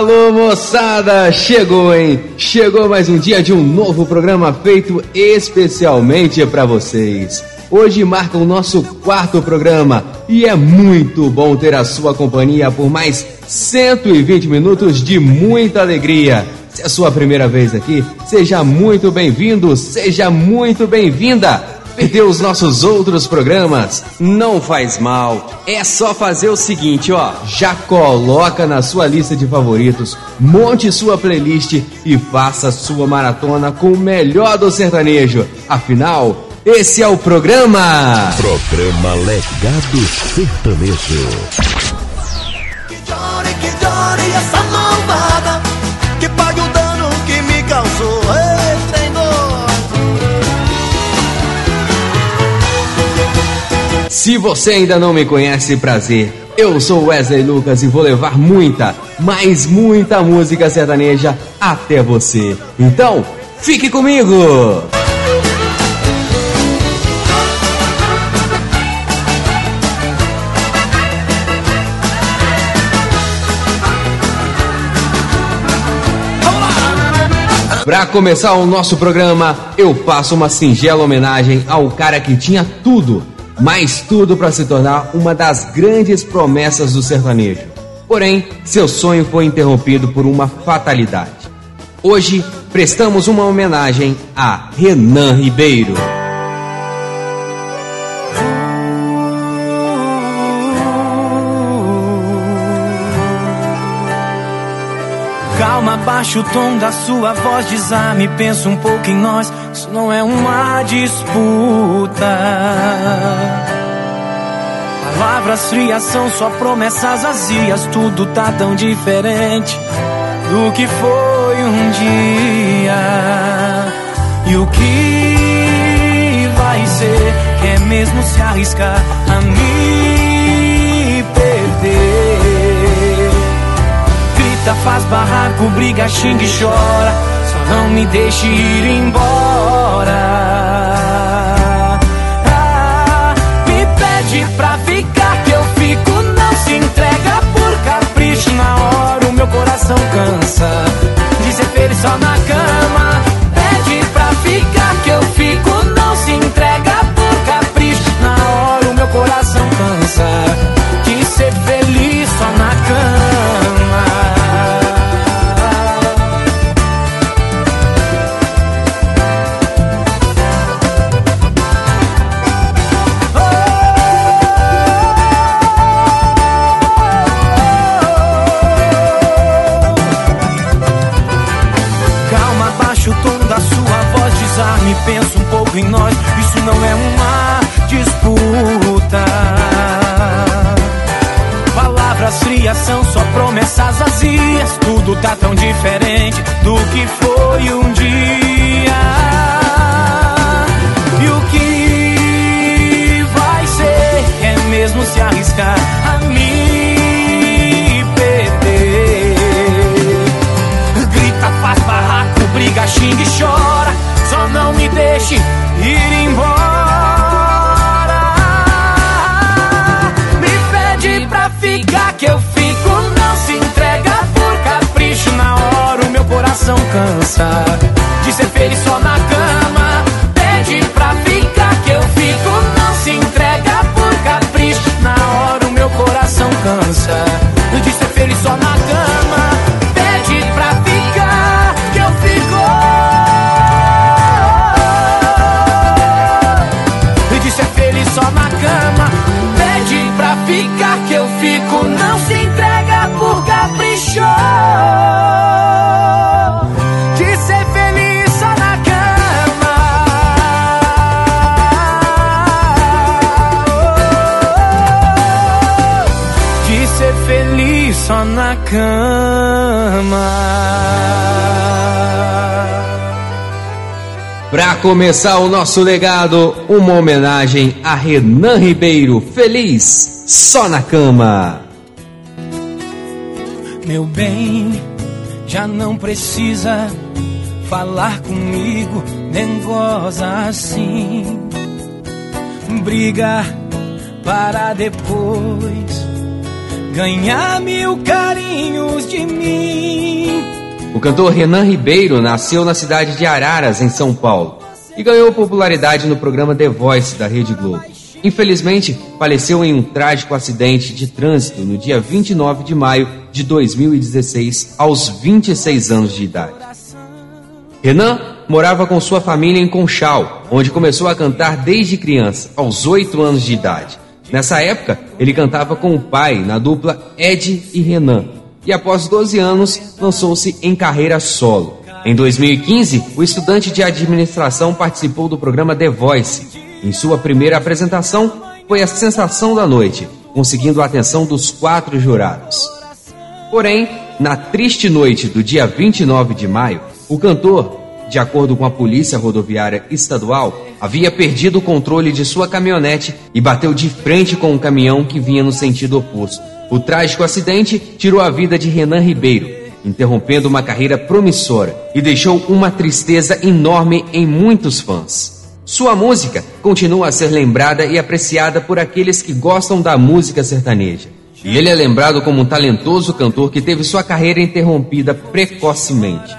Alô moçada, chegou hein? Chegou mais um dia de um novo programa feito especialmente para vocês. Hoje marca o nosso quarto programa e é muito bom ter a sua companhia por mais 120 minutos de muita alegria. Se é a sua primeira vez aqui, seja muito bem-vindo, seja muito bem-vinda. Perdeu os nossos outros programas? Não faz mal. É só fazer o seguinte, ó. Já coloca na sua lista de favoritos, monte sua playlist e faça sua maratona com o melhor do sertanejo. Afinal, esse é o programa. Programa Legado Sertanejo. Que chore, que chore Se você ainda não me conhece, prazer. Eu sou Wesley Lucas e vou levar muita, mas muita música sertaneja até você. Então, fique comigo! Pra começar o nosso programa, eu faço uma singela homenagem ao cara que tinha tudo, mas tudo para se tornar uma das grandes promessas do sertanejo. Porém, seu sonho foi interrompido por uma fatalidade. Hoje, prestamos uma homenagem a Renan Ribeiro. Baixa o tom da sua voz, desarme, pensa um pouco em nós. Isso não é uma disputa. Palavras frias são só promessas vazias, tudo tá tão diferente do que foi um dia. E o que vai ser? Quer mesmo se arriscar Grita, faz barraco, briga, xinga e chora. Só não me deixe ir embora. Começar o nosso legado, uma homenagem a Renan Ribeiro. Feliz só na cama. Meu bem, já não precisa falar comigo, nem goza assim. Briga para depois ganhar mil carinhos de mim. O cantor Renan Ribeiro nasceu na cidade de Araras, em São Paulo, e ganhou popularidade no programa The Voice da Rede Globo. Infelizmente, faleceu em um trágico acidente de trânsito no dia 29 de maio de 2016, aos 26 anos de idade. Renan morava com sua família em Conchal, onde começou a cantar desde criança, aos 8 anos de idade. Nessa época, ele cantava com o pai na dupla Ed e Renan, e após 12 anos lançou-se em carreira solo. Em 2015, o estudante de administração participou do programa The Voice. Em sua primeira apresentação, foi a sensação da noite, conseguindo a atenção dos quatro jurados. Porém, na triste noite do dia 29 de maio, o cantor, de acordo com a Polícia Rodoviária Estadual, havia perdido o controle de sua caminhonete e bateu de frente com um caminhão que vinha no sentido oposto. O trágico acidente tirou a vida de Renan Ribeiro, interrompendo uma carreira promissora e deixou uma tristeza enorme em muitos fãs. Sua música continua a ser lembrada e apreciada por aqueles que gostam da música sertaneja. E ele é lembrado como um talentoso cantor que teve sua carreira interrompida precocemente.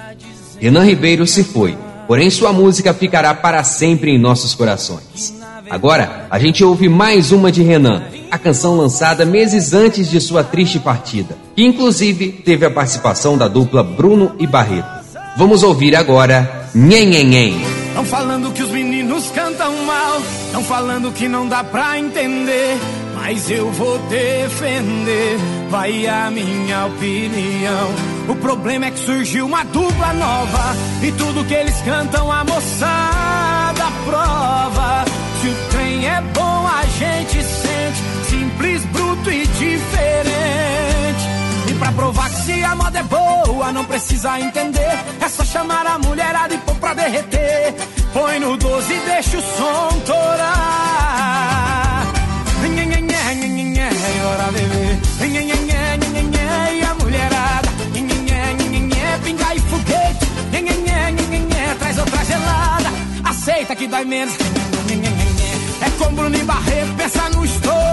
Renan Ribeiro se foi, porém sua música ficará para sempre em nossos corações. Agora, a gente ouve mais uma de Renan, a canção lançada meses antes de sua triste partida, que inclusive teve a participação da dupla Bruno e Barreto. Vamos ouvir agora Nhen Nhen Nhen. Estão falando que os meninos cantam mal, estão falando que não dá pra entender. Mas eu vou defender, vai a minha opinião. O problema é que surgiu uma dupla nova e tudo que eles cantam a moçada prova. Se o trem é bom, a gente sente, simples, bruto e diferente. E pra provar que se a moda é boa, não precisa entender. É só chamar a mulherada e pôr pra derreter. Põe no 12 e deixa o som torar. Nhe, nhe, E a mulherada. Nhe, nhe, nhe, nhe, nhe, nhe, Pinga e foguete. Traz outra gelada. Aceita que dói menos. Com Bruno e Barreto, pensa no estouro.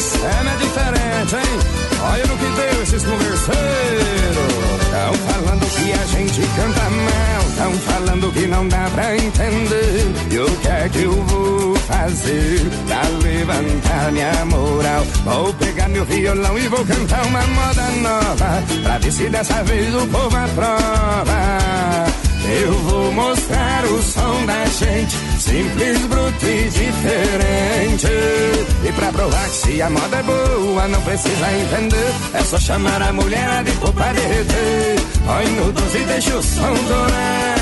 Mais o sistema é diferente, hein? Olha no que deu esses converseiros. Tão falando que a gente canta mal, tão falando que não dá pra entender. E o que é que eu vou fazer pra levantar minha moral? Vou pegar meu violão e vou cantar uma moda nova, pra ver se dessa vez o povo aprova. Eu vou mostrar o som da gente, simples, bruto e diferente. E pra provar que se a moda é boa, não precisa entender. É só chamar a mulher de pôr pra derreter. Põe no 12 e deixa o som dourar.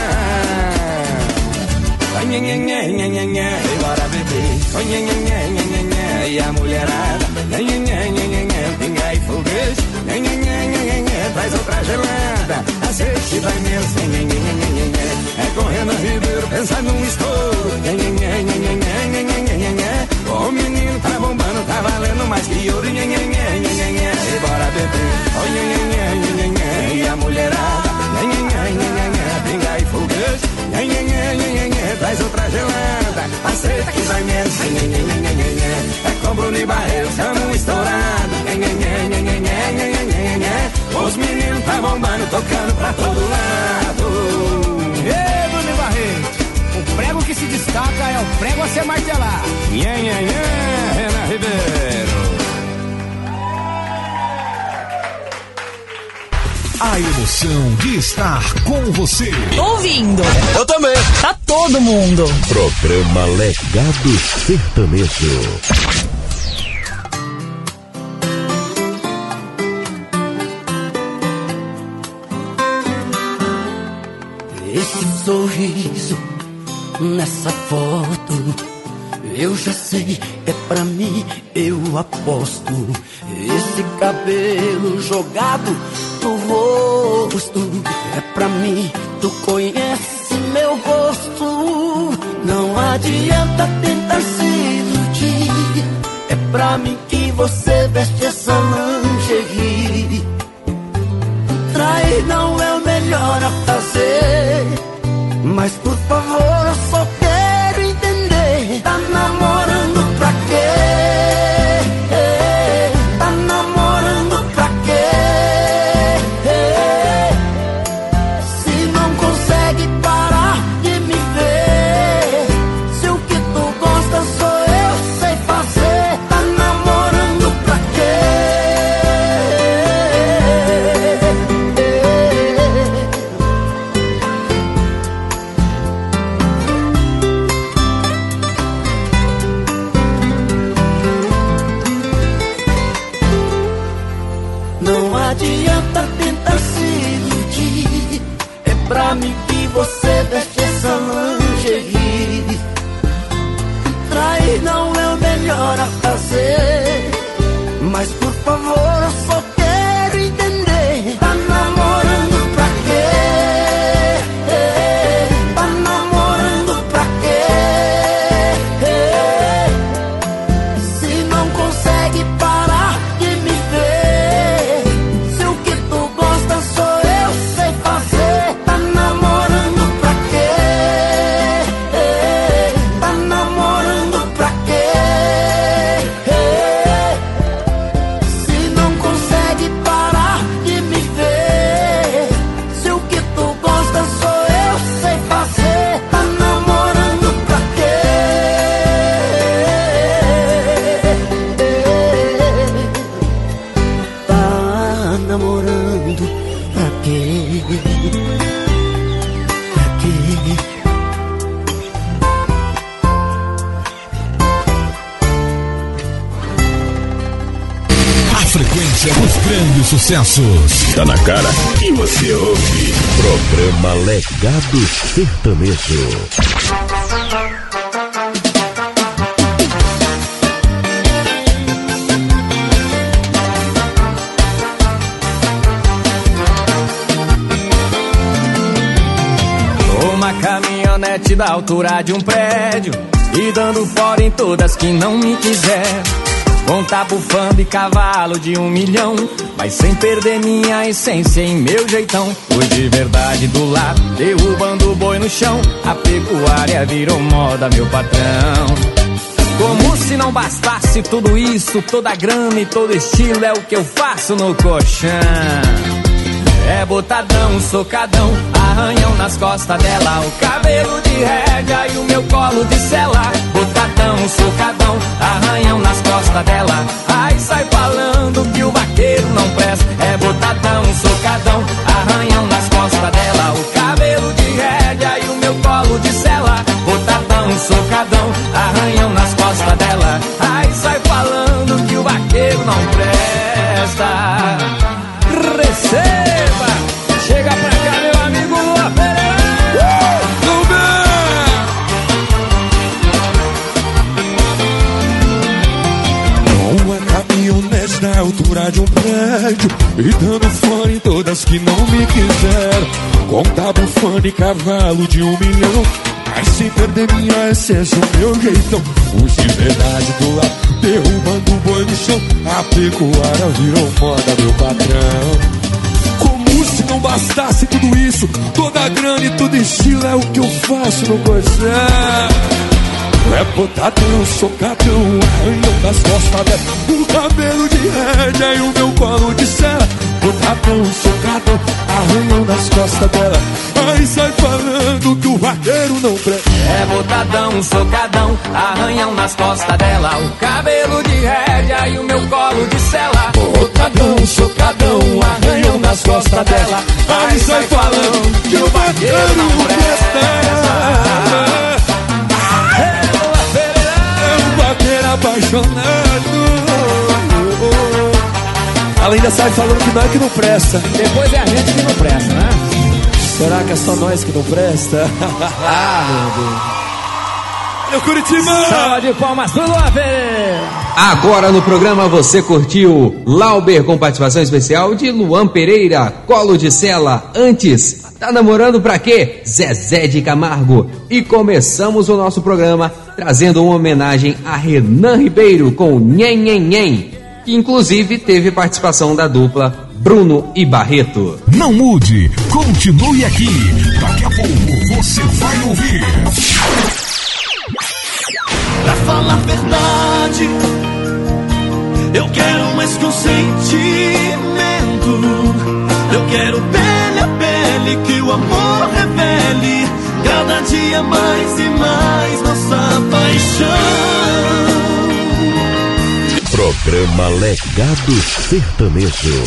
Ai, nhê, nhê, nhê, nhê, nhê, e bora beber. Nhê, nhê, nhê, nhê, nhê, e a mulherada. Nhê, nhê, nhê, nhê, nhê, nhê, pinga e foguete. Nhan, nhan, nhan, traz outra gelada. Azeite da vai Nhan, É com Renan Ribeiro, pensa num estouro. O menino tá bombando, tá valendo mais que ouro. E bora beber. Oh, nhan, nhan, nhan, nhan, nhan, E a mulherada. Nhan, nhan, nhan, nhan, nhan, Pinga e foguete. Nhan, nhan, nhan, nhan, Traz outra gelada. Aceita que vai menos. É com Bruno e Barreiro, chama um estourado. Nhan, nhan, nhan, nhan, os meninos tá bombando, tocando pra todo lado. Ê, Bruno Barreto, o prego que se destaca é o prego a ser martelado. Nhê, nhê, nhê, Renan Ribeiro. A emoção de estar com você. Tô ouvindo. Eu também. Tá todo mundo. Programa Legado Sertanejo. Sorriso nessa foto, eu já sei, é pra mim, eu aposto. Esse cabelo jogado no rosto, é pra mim, tu conhece meu gosto. Não adianta tentar se iludir, é pra mim que você veste essa lingerie. Trair não é o melhor a fazer. Mas por favor, só sucessos. Tá na cara e você ouve. Programa Legado Sertanejo. Uma caminhonete da altura de um prédio E dando fora em todas que não me quiser Com bufando e cavalo de um milhão Mas sem perder minha essência em meu jeitão Fui de verdade do lado, derrubando o boi no chão A pecuária virou moda, meu patrão como se não bastasse tudo isso, toda grana e todo estilo é o que eu faço no colchão. É botadão, socadão, arranhão nas costas dela, o cabelo de rédea e o meu colo de cela. Botadão, socadão, arranhão nas costas dela. Ai, sai falando que o vaqueiro não presta. É botadão, socadão, arranhão nas costas dela, o cabelo de rédea e o meu colo de cela. Botadão, socadão, arranhão nas costas dela. Ai, sai falando que o vaqueiro não presta. E dando fora em todas que não me quiseram Contava fã de cavalo de um milhão. Mas sem perder minha essência, o meu jeitão. Os de verdade do lado, derrubando o boi no chão. A pecuária virou moda, meu patrão. Como se não bastasse tudo isso, toda grana e todo estilo é o que eu faço no coração. É botadão, socadão, arranhão das costas dela O cabelo de rédea e o meu colo de cera. Botadão, socadão, arranhão das costas dela. Aí sai falando que o vaqueiro não presta. É botadão, socadão, arranhão nas costas dela. O cabelo de rédea e o meu colo de cela Botadão, socadão, arranhão nas costas dela. Aí sai falando que o vaqueiro não presta apaixonado. Ela ainda sai falando que não é que não presta. Depois é a gente que não presta, né? Será que é só nós que não presta? ah, meu Deus. Meu Curitiba! Salva de palmas pro Love! Agora no programa você curtiu Lauber com participação especial de Luan Pereira, Colo de Sela, antes Tá namorando pra quê? Zezé de Camargo. E começamos o nosso programa trazendo uma homenagem a Renan Ribeiro com Nhen Nhen Nhen, que inclusive teve participação da dupla Bruno e Barreto. Não mude, continue aqui. Daqui a pouco você vai ouvir. Pra falar a verdade, eu quero mais consentimento. Eu quero pele a pele que o amor revele cada dia mais e mais nossa paixão. Programa Legado Sertanejo.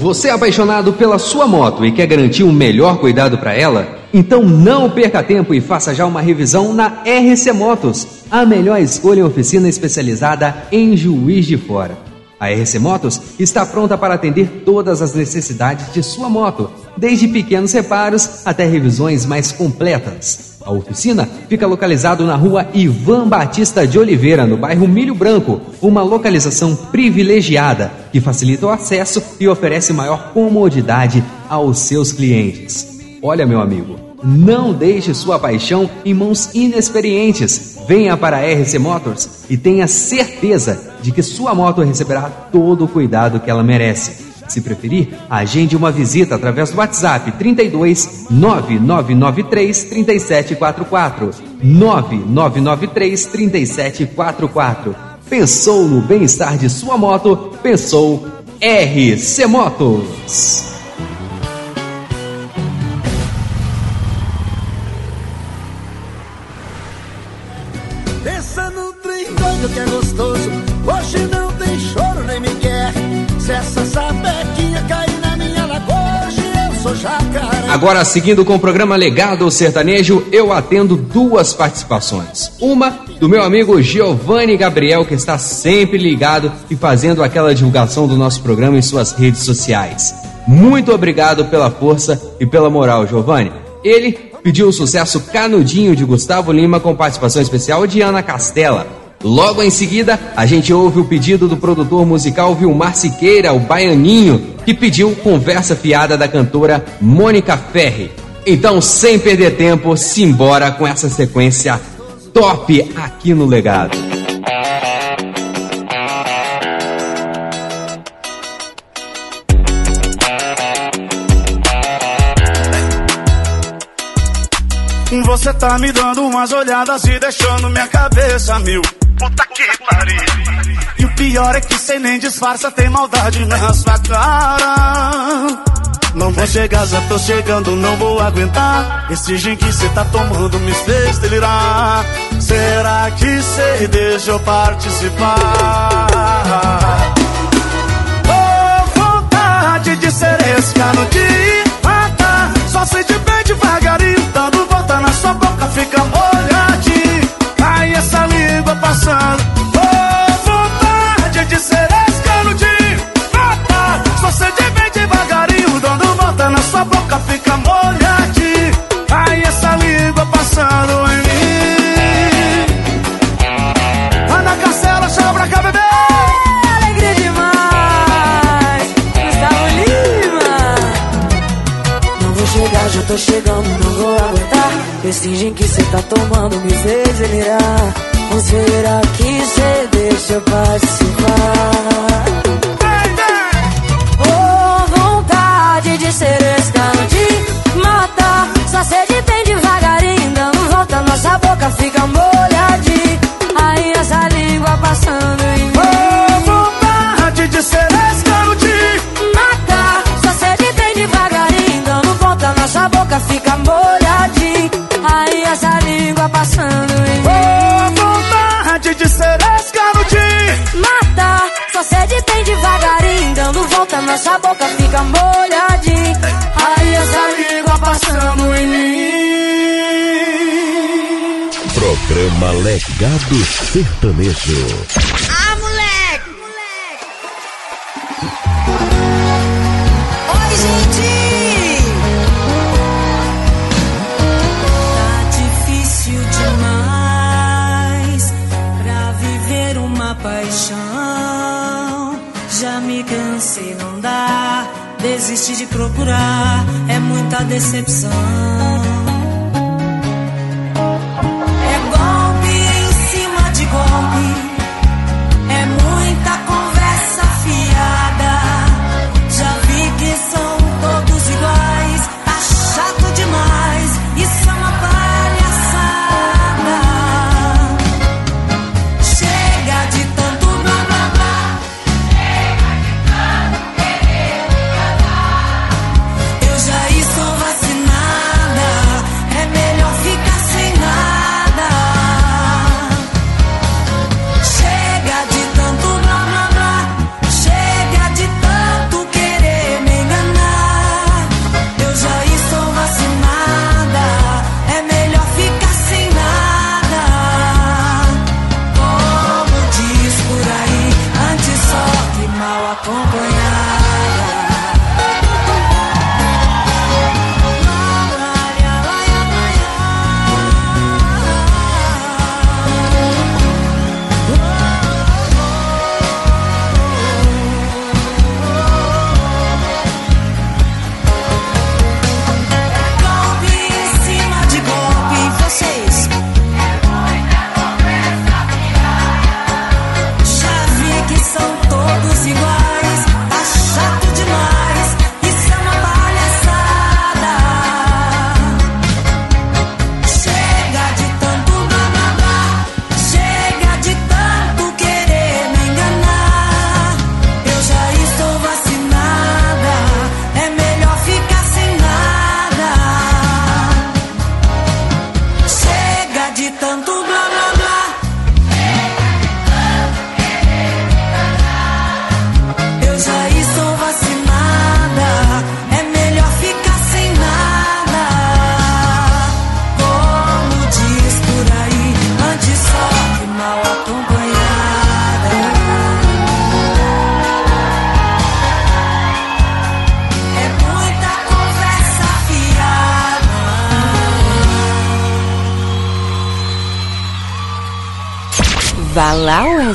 Você é apaixonado pela sua moto e quer garantir um melhor cuidado para ela? Então não perca tempo e faça já uma revisão na RC Motos, a melhor escolha em oficina especializada em Juiz de Fora. A RC Motos está pronta para atender todas as necessidades de sua moto, desde pequenos reparos até revisões mais completas. A oficina fica localizado na rua Ivan Batista de Oliveira, no bairro Milho Branco, uma localização privilegiada que facilita o acesso e oferece maior comodidade aos seus clientes. Olha, meu amigo, não deixe sua paixão em mãos inexperientes. Venha para a RC Motors e tenha certeza de que sua moto receberá todo o cuidado que ela merece. Se preferir, agende uma visita através do WhatsApp 32 9993 3744 9993 3744. Pensou no bem-estar de sua moto? Pensou RC Motos. Agora, seguindo com o programa Legado Sertanejo, eu atendo duas participações. Uma do meu amigo Giovanni Gabriel, que está sempre ligado e fazendo aquela divulgação do nosso programa em suas redes sociais. Muito obrigado pela força e pela moral, Giovanni. Ele pediu o sucesso Canudinho de Gustavo Lima com participação especial de Ana Castela. Logo em seguida, a gente ouve o pedido do produtor musical Vilmar Siqueira, o Baianinho, que pediu conversa fiada da cantora Mônica Ferri. Então, sem perder tempo, simbora com essa sequência top aqui no Legado. Você tá me dando umas olhadas e deixando minha cabeça mil puta que pariu. E o pior é que cê nem disfarça, tem maldade na sua cara. Não vou chegar, já tô chegando, não vou aguentar. Esse gin que cê tá tomando me fez delirar. Será que cê deixa eu participar? Oh, vontade de ser esse cano de matar. Só sei de bem devagarinho, dando volta na sua boca, fica molhadinho tô passando. Oh, vontade de ser esse canudinho. Mata, só sente bem devagarinho. Dando volta na sua boca, fica molhadinho. Aí essa língua passando em mim. na Castela, chama pra cá, bebê. É, alegria demais. Gustavo Lima. Não vou chegar, já tô chegando, não vou aguentar. Eles fingem que cê tá tomando, me fez. Ou será que cê deixa participar? Oh, vontade de ser escravo, de matar. Só sede bem devagarinho, dando volta, nossa boca fica molhadinha. Aí essa língua passando em mim. Oh, vontade de ser escravo de matar. Só sede bem devagarinho, dando volta, nossa boca fica molhadinha. Aí essa língua passando vontade de ser escravo de matar. Só sede bem devagarinho, dando volta, nossa boca fica molhadinha. Aí essa língua passando em mim. Programa Legado Sertanejo. Ah, De procurar, é muita decepção.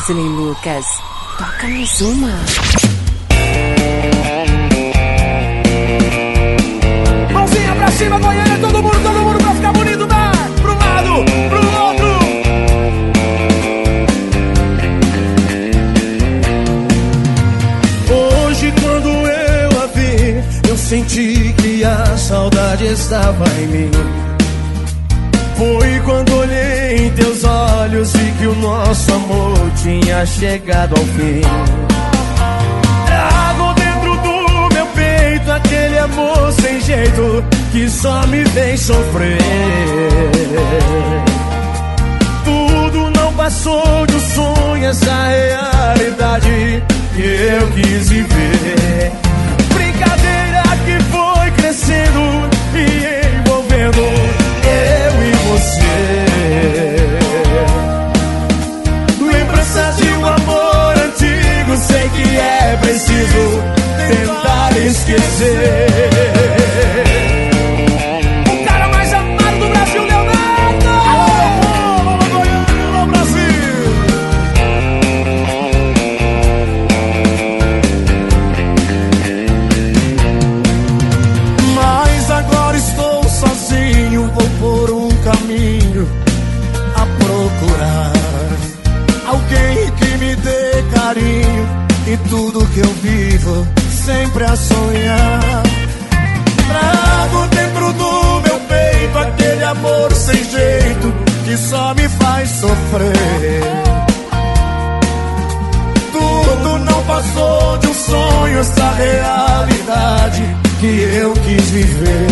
Wesley Lucas. Toca mais uma. Tinha chegado ao fim. Trago dentro do meu peito aquele amor sem jeito que só me vem sofrer. Tudo não passou de um sonho, essa realidade que eu quis viver. Brincadeira que foi crescendo e envolvendo preciso tentar esquecer. Realidade que eu quis viver.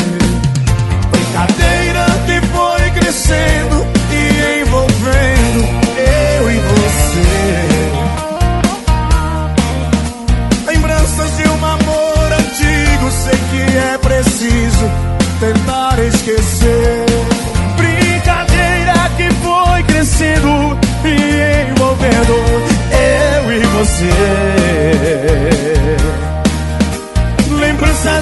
Brincadeira que foi crescendo e envolvendo eu e você. Lembranças de um amor antigo, sei que é preciso tentar esquecer. Brincadeira que foi crescendo e envolvendo eu e você.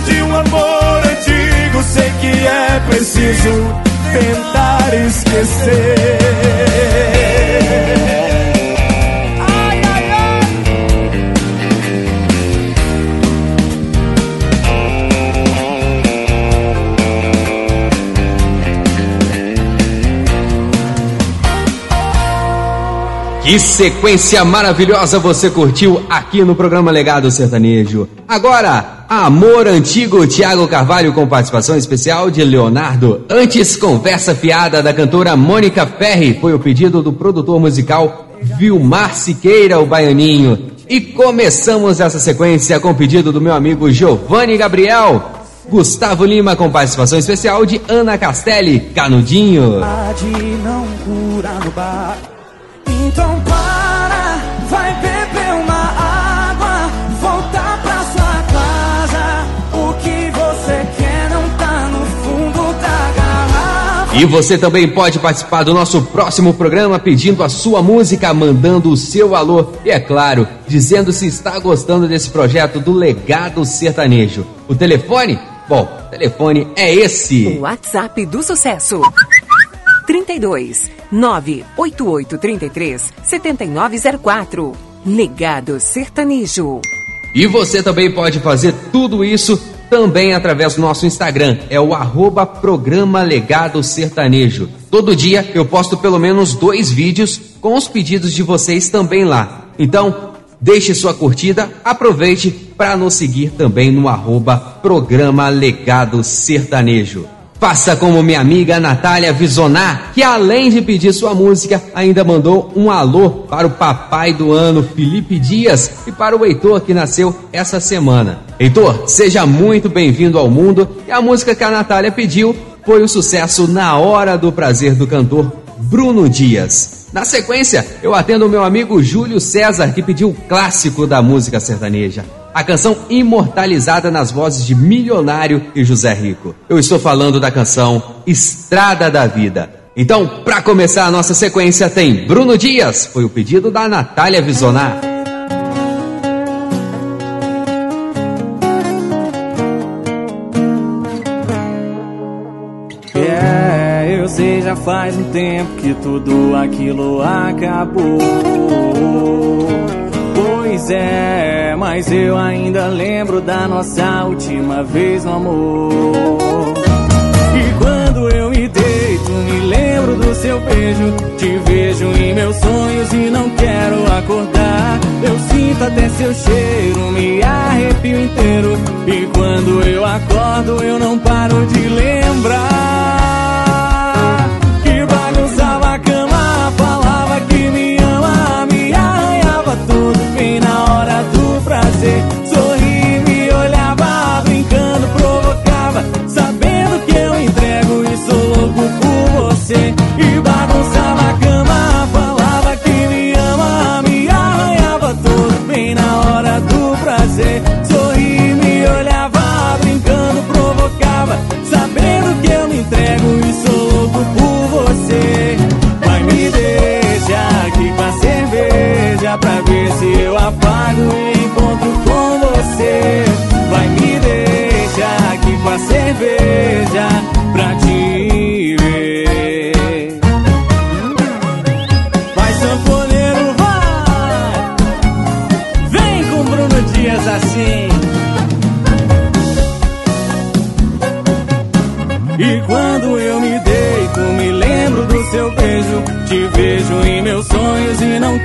De um amor antigo, sei que é preciso tentar esquecer. Que sequência maravilhosa você curtiu aqui no programa Legado Sertanejo. Agora, Amor Antigo, Tiago Carvalho com participação especial de Leonardo. Antes, Conversa Fiada da cantora Mônica Ferri, foi o pedido do produtor musical Vilmar Siqueira, o baianinho. E começamos essa sequência com o pedido do meu amigo Giovanni Gabriel. Gustavo Lima com participação especial de Ana Castelli, Canudinho. Então E você também pode participar do nosso próximo programa pedindo a sua música, mandando o seu alô e, é claro, dizendo se está gostando desse projeto do Legado Sertanejo. O telefone? Bom, o telefone é esse. O WhatsApp do sucesso. 32 98833 7904. Legado Sertanejo. E você também pode fazer tudo isso também através do nosso Instagram, é o arroba programa Legado Sertanejo. Todo dia eu posto pelo menos dois vídeos com os pedidos de vocês também lá. Então, deixe sua curtida, aproveite para nos seguir também no arroba programa Legado Sertanejo. Faça como minha amiga Natália Visonar, que além de pedir sua música, ainda mandou um alô para o papai do ano, Felipe Dias, e para o Heitor, que nasceu essa semana. Heitor, seja muito bem-vindo ao mundo, e a música que a Natália pediu foi o sucesso Na Hora do Prazer do cantor Bruno Dias. Na sequência, eu atendo o meu amigo Júlio César, que pediu o clássico da música sertaneja. A canção imortalizada nas vozes de Milionário e José Rico. Eu estou falando da canção Estrada da Vida. Então, para começar a nossa sequência, tem Bruno Dias, foi o pedido da Natália Visonar. É, eu sei, já faz um tempo que tudo aquilo acabou. Pois é, mas eu ainda lembro da nossa última vez no amor. E quando eu me deito, me lembro do seu beijo. Te vejo em meus sonhos e não quero acordar. Eu sinto até seu cheiro, me arrepio inteiro. E quando eu acordo, eu não paro de lembrar. Por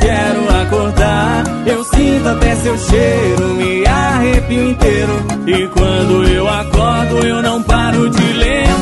quero acordar. Eu sinto até seu cheiro, me arrepio inteiro. E quando eu acordo, eu não paro de lembrar.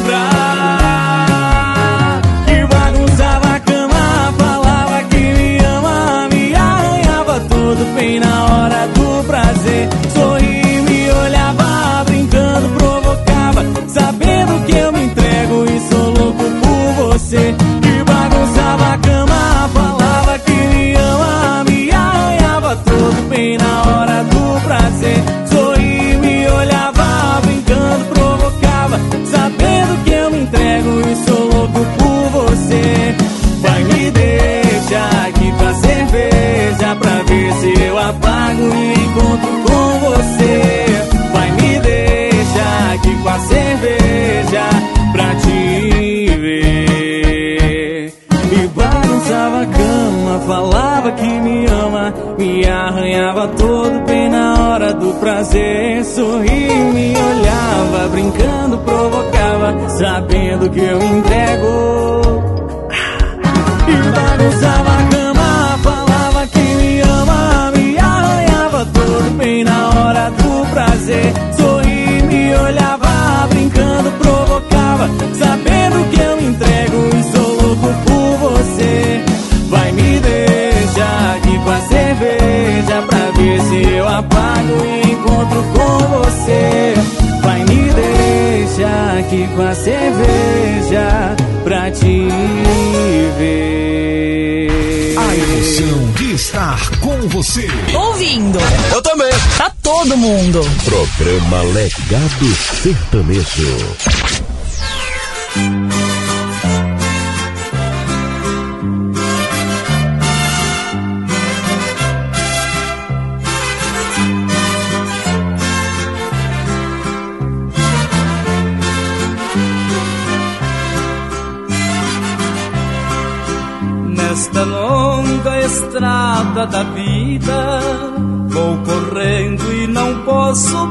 Arranhava todo bem na hora do prazer. Sorria, me olhava, brincando, provocava, sabendo que eu entrego. Com a cerveja pra te ver. A emoção de estar com você. Ouvindo. Eu também. Tá todo mundo. Programa Legado Sertanejo. Da vida, vou correndo e não posso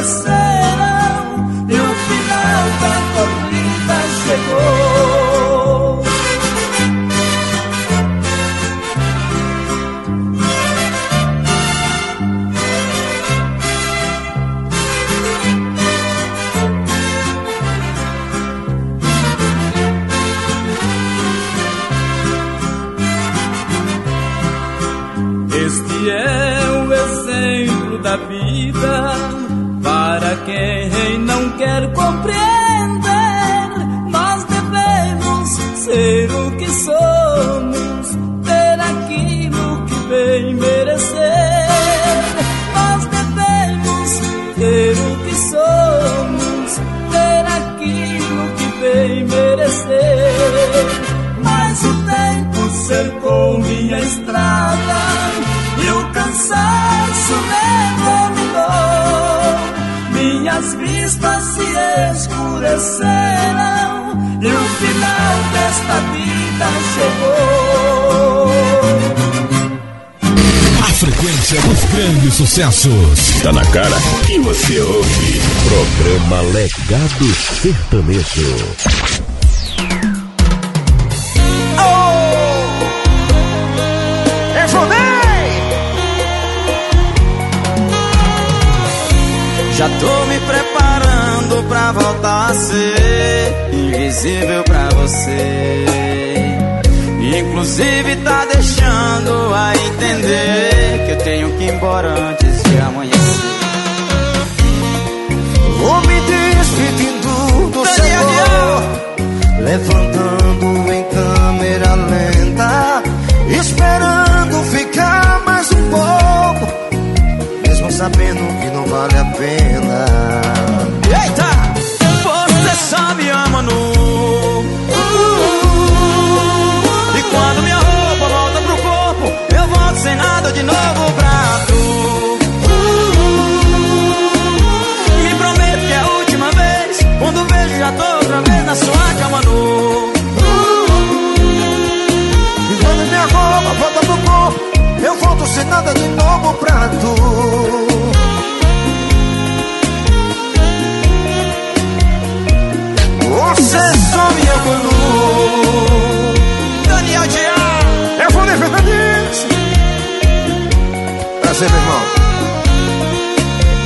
escureceram escureceram e o final desta vida chegou. A frequência dos grandes sucessos. Tá na cara que você ouve. Programa Legado Sertanejo. Já tô me preparando pra voltar a ser invisível pra você. Inclusive tá deixando a entender que eu tenho que ir embora antes de amanhecer. Vou me despedindo do Senhor, levantando em câmera lenta, esperando ficar mais um pouco mesmo sabendo que não vale a pena. Prazer, meu irmão.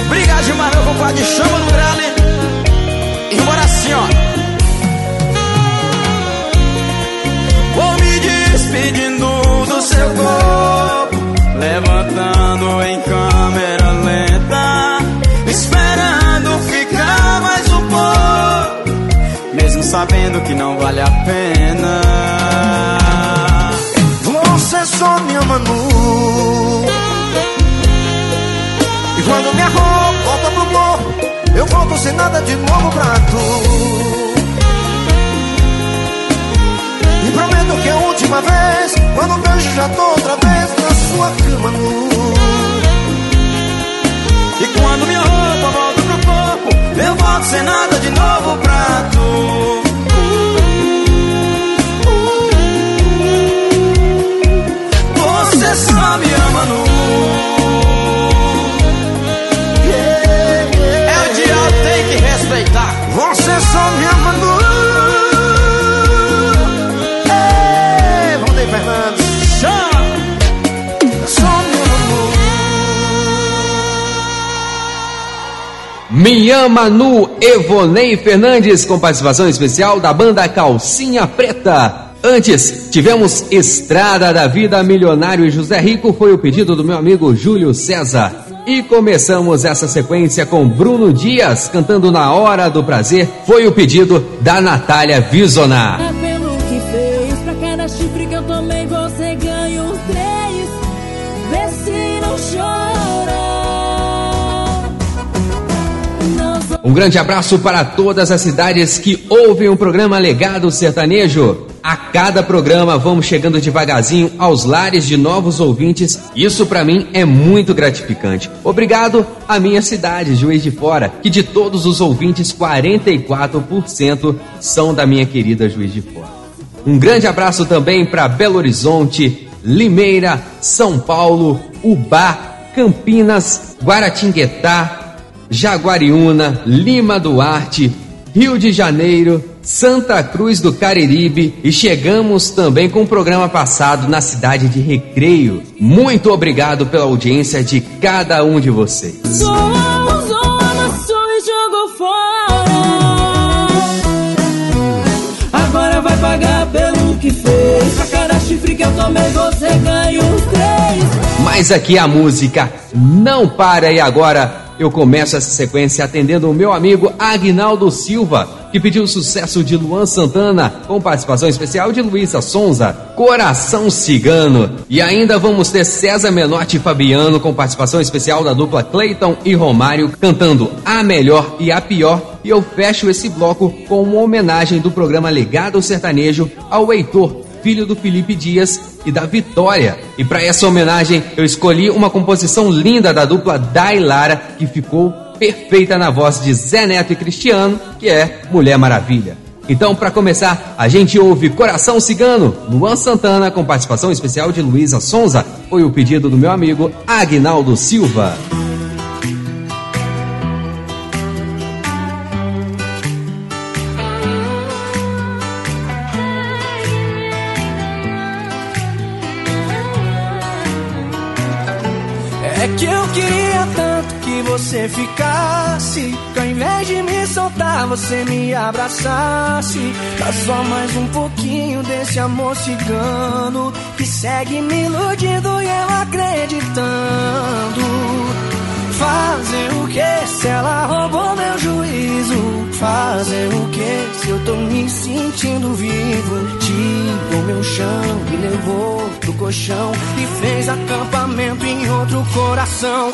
Obrigado, meu compadre. Chama no grale. E bora assim, ó. Vou me despedindo do seu corpo. Levantando em câmera lenta. Esperando ficar mais um pouco. Mesmo sabendo que não vale a pena. Você só me ama nu. Sem nada de novo pra tu. E prometo que é a última vez, quando vejo já tô outra vez na sua cama nu. E quando minha roupa volta pro corpo, eu volto sem nada de novo pra tu. Você só me ama no nu. Me ama no Evonei Fernandes, com participação especial da banda Calcinha Preta. Antes, tivemos Estrada da Vida Milionário e José Rico, foi o pedido do meu amigo Júlio César. E começamos essa sequência com Bruno Dias, cantando Na Hora do Prazer, foi o pedido da Natália Visonar. Um grande abraço para todas as cidades que ouvem o programa Legado Sertanejo. A cada programa vamos chegando devagarzinho aos lares de novos ouvintes. Isso para mim é muito gratificante. Obrigado à minha cidade, Juiz de Fora, que de todos os ouvintes, 44% são da minha querida Juiz de Fora. Um grande abraço também para Belo Horizonte, Limeira, São Paulo, Ubá, Campinas, Guaratinguetá, Jaguariúna, Lima Duarte, Rio de Janeiro, Santa Cruz do Cariribe e chegamos também com o programa passado na cidade de Recreio. Muito obrigado pela audiência de cada um de vocês. Mas aqui a música não para e agora eu começo essa sequência atendendo o meu amigo Agnaldo Silva, que pediu o sucesso de Luan Santana, com participação especial de Luísa Sonza, Coração Cigano. E ainda vamos ter César Menotti e Fabiano, com participação especial da dupla Clayton e Romário, cantando A Melhor e a Pior. E eu fecho esse bloco com uma homenagem do programa Legado Sertanejo ao Heitor, filho do Felipe Dias e da Vitória. E para essa homenagem, eu escolhi uma composição linda da dupla Dailara, que ficou perfeita na voz de Zé Neto e Cristiano, que é Mulher Maravilha. Então, para começar, a gente ouve Coração Cigano, Luan Santana, com participação especial de Luísa Sonza. Foi o pedido do meu amigo Agnaldo Silva. Ficasse. Que ao invés de me soltar, você me abraçasse. Dá só mais um pouquinho desse amor cigano. Que segue me iludindo e eu acreditando. Fazer o que se ela roubou meu juízo? Fazer o que se eu tô me sentindo vivo? Tirou meu chão e levou pro colchão e fez acampamento em outro coração.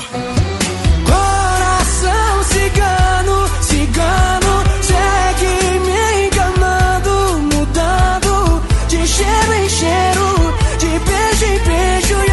Cigano, cigano, segue me enganando, mudando de cheiro em cheiro, de beijo em beijo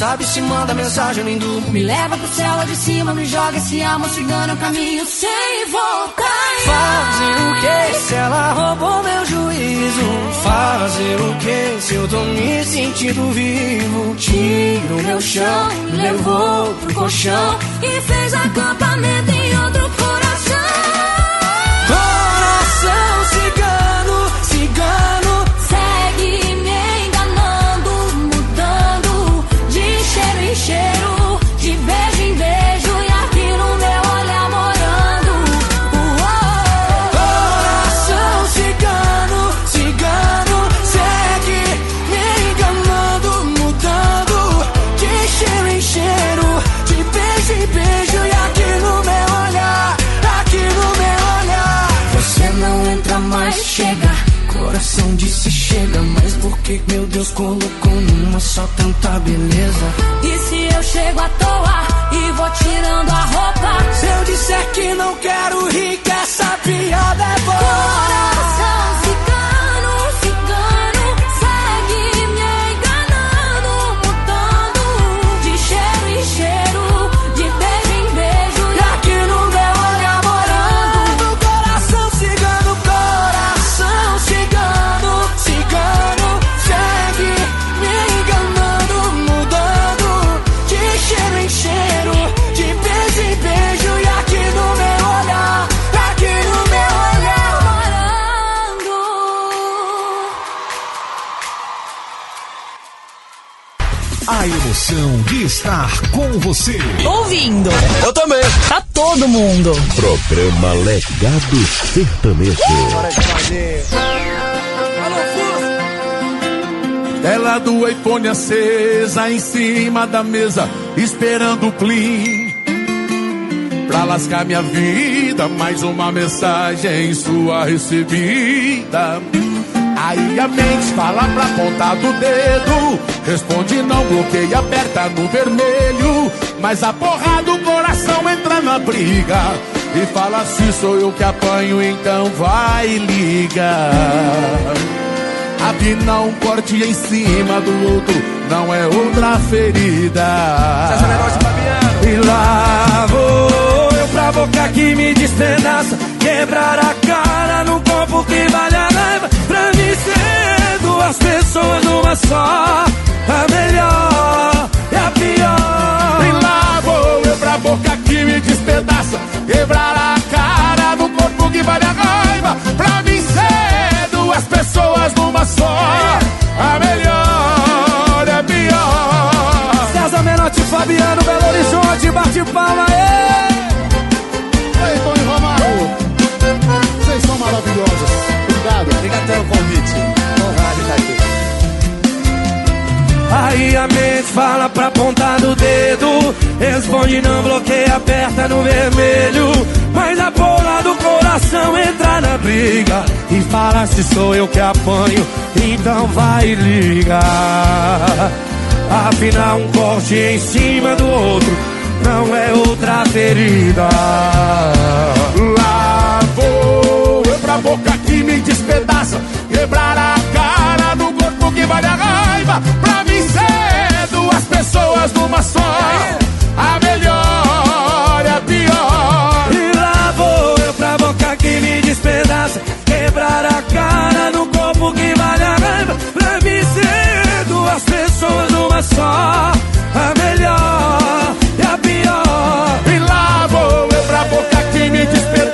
sabe se manda mensagem, nem durmo. Me leva pro céu lá de cima, me joga esse alma cigana, caminho sem voltar. Fazer o que se ela roubou meu juízo? Fazer o que se eu tô me sentindo vivo? Tiro meu chão, levou pro colchão E fez acampamento com você. Ouvindo. Eu também. Tá todo mundo. Programa Legado Sertanejo. Tela do iPhone acesa em cima da mesa, esperando o plim. Pra lascar minha vida, mais uma mensagem sua recebida. Aí a mente fala pra ponta do dedo, responde não, bloqueia, aperta no vermelho. Mas a porra do coração entra na briga e fala se sou eu que apanho, então vai ligar. Afinal, um corte em cima do outro não é outra ferida. E lá vou eu pra boca que me despedaça Quebrar a cara no corpo que vale a raiva Pra mim ser duas pessoas numa só A melhor e a pior E lá vou eu pra boca que me despedaça. Quebrar a cara no corpo que vale a raiva. Pra mim ser duas pessoas numa só. A melhor é a pior. César Menotti, Fabiano, Belo Horizonte, bate palma aí Oi, Tony Romário. Vocês são maravilhosos. Obrigado. Obrigado pelo convite. Aí a mente fala pra ponta do dedo Responde não bloqueia, aperta no vermelho Mas a porra do coração entra na briga E fala se sou eu que apanho Então vai ligar Afinal um corte em cima do outro Não é outra ferida Lá vou eu pra boca que me despedaça. Quebrar a cara no corpo que vale a raiva. Pra mim pessoas numa só. A melhor é a pior. E lá vou eu pra boca que me despedaça Quebrar a cara no corpo que vale a raiva Pra mim ser duas pessoas numa só A melhor e a pior E lá vou eu pra boca que me despedaça.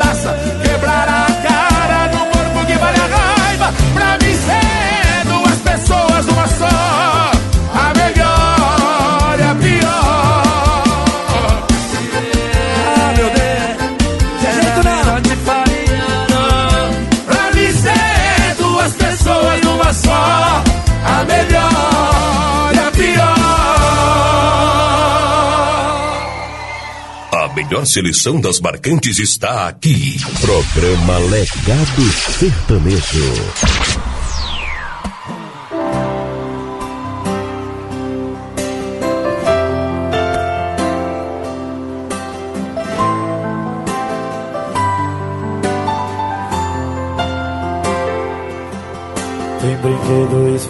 Seleção das marcantes está aqui. Programa Legado Sertanejo.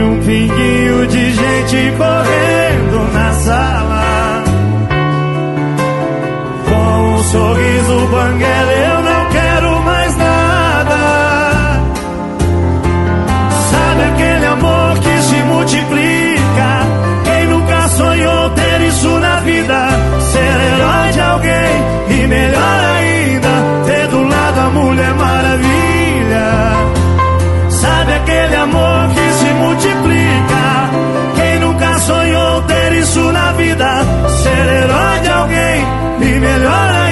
Um pinguinho de gente correndo na sala. Com um sorriso banguela, eu não quero mais nada. Sabe aquele amor que se multiplica? Quem nunca sonhou ter isso na vida? Ser herói de alguém e melhor ainda, ter do lado a Mulher Maravilha. Sabe aquele amor herói de alguém e melhor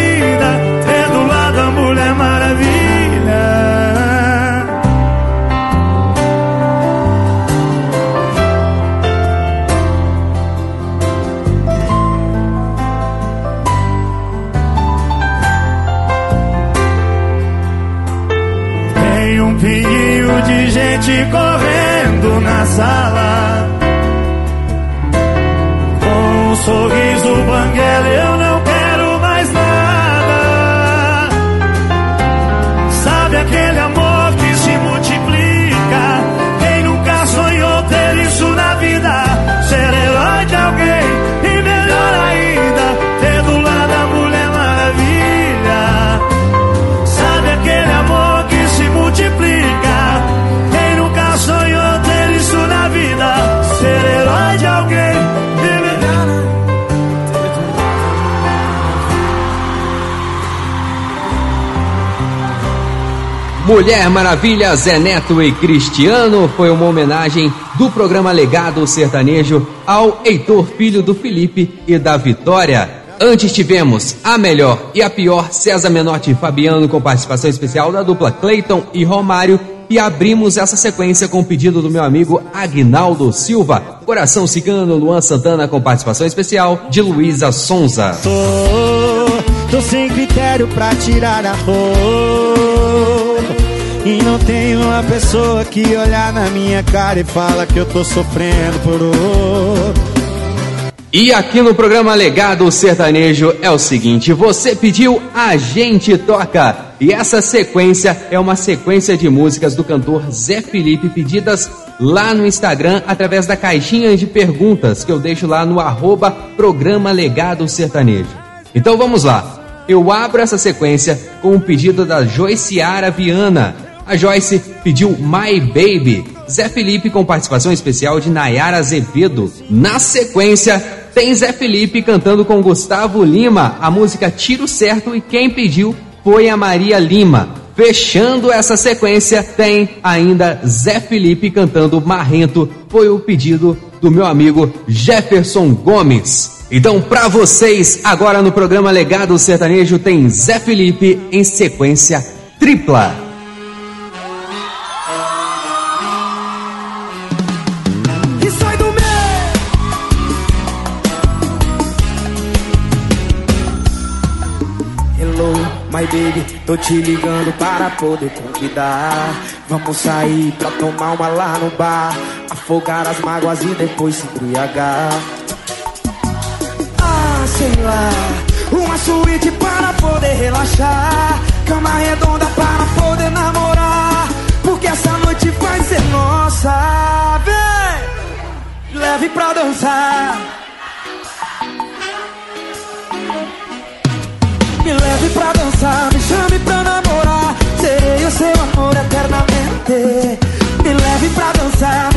Mulher Maravilha, Zé Neto e Cristiano foi uma homenagem do programa Legado Sertanejo ao Heitor Filho do Felipe e da Vitória. Antes tivemos a melhor e a pior César Menotti e Fabiano com participação especial da dupla Clayton e Romário e abrimos essa sequência com o pedido do meu amigo Agnaldo Silva, Coração Cigano, Luan Santana com participação especial de Luísa Sonza. Tô, tô sem critério pra tirar a roupa E não tem uma pessoa que olhar na minha cara e fala que eu tô sofrendo por outro E aqui no programa Legado Sertanejo é o seguinte: você pediu, a gente toca. E essa sequência é uma sequência de músicas do cantor Zé Felipe pedidas lá no Instagram através da caixinha de perguntas que eu deixo lá no arroba programa Legado Sertanejo. Então vamos lá. Eu abro essa sequência com um pedido da Joyciara Viana. A Joyce pediu My Baby. Zé Felipe com participação especial de Nayara Azevedo. Na sequência, tem Zé Felipe cantando com Gustavo Lima a música Tiro Certo e quem pediu foi a Maria Lima. Fechando essa sequência, tem ainda Zé Felipe cantando Marrento, foi o pedido do meu amigo Jefferson Gomes. Então, para vocês, agora no programa Legado Sertanejo tem Zé Felipe em sequência tripla. My baby, tô te ligando para poder convidar. Vamos sair pra tomar uma lá no bar, afogar as mágoas e depois se embriagar. Lá, uma suíte para poder relaxar, cama redonda para poder namorar, porque essa noite vai ser nossa, vem, leve pra dançar. Me leve pra dançar, me chame pra namorar. Serei o seu amor eternamente. Me leve pra dançar,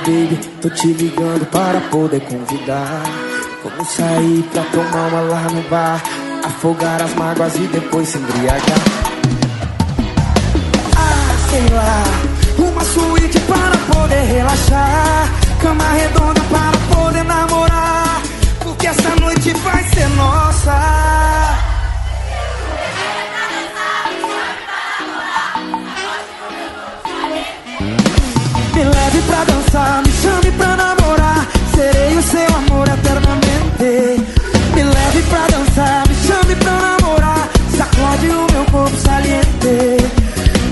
baby, tô te ligando para poder convidar. Vamos sair pra tomar uma lá no bar, afogar as mágoas e depois se embriagar. sei lá. Uma suíte para poder relaxar. Cama redonda para poder namorar. Porque essa noite vai ser nossa. Me leve pra dançar, pra namorar. Serei o seu amor eternamente. Me leve pra dançar, me chame pra namorar. Sacode o meu corpo saliente.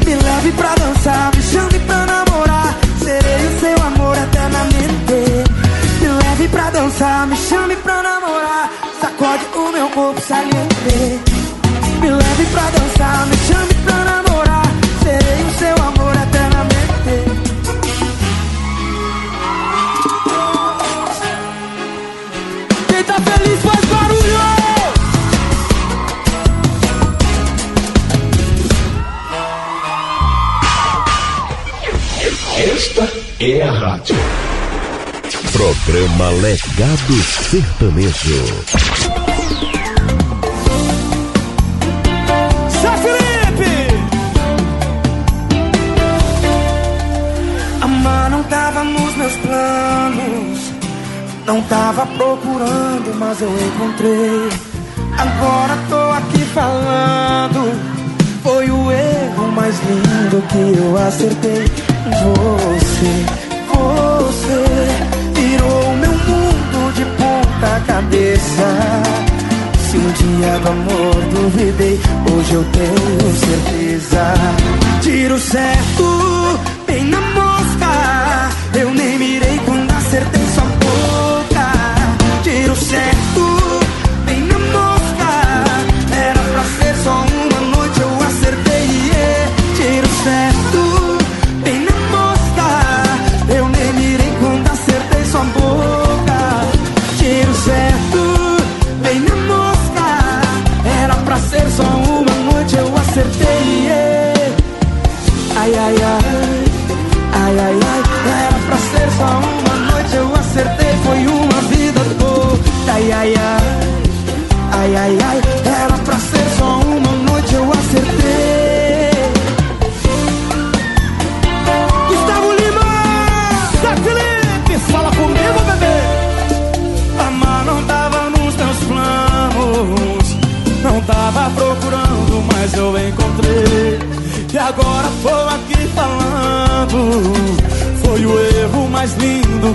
Me leve pra dançar, me chame pra namorar. Serei o seu amor eternamente. Me leve pra dançar, me chame pra namorar. Sacode o meu corpo saliente. Me leve pra dançar, me é a rádio. Programa Legado Sertanejo. Zé Felipe! Amar não tava nos meus planos. Não tava procurando, mas eu encontrei. Agora tô aqui falando. Foi o erro mais lindo que eu acertei. Você, você virou meu mundo de ponta cabeça. Se um dia do amor duvidei, hoje eu tenho certeza. Tiro certo, bem na mosca. Eu nem mirei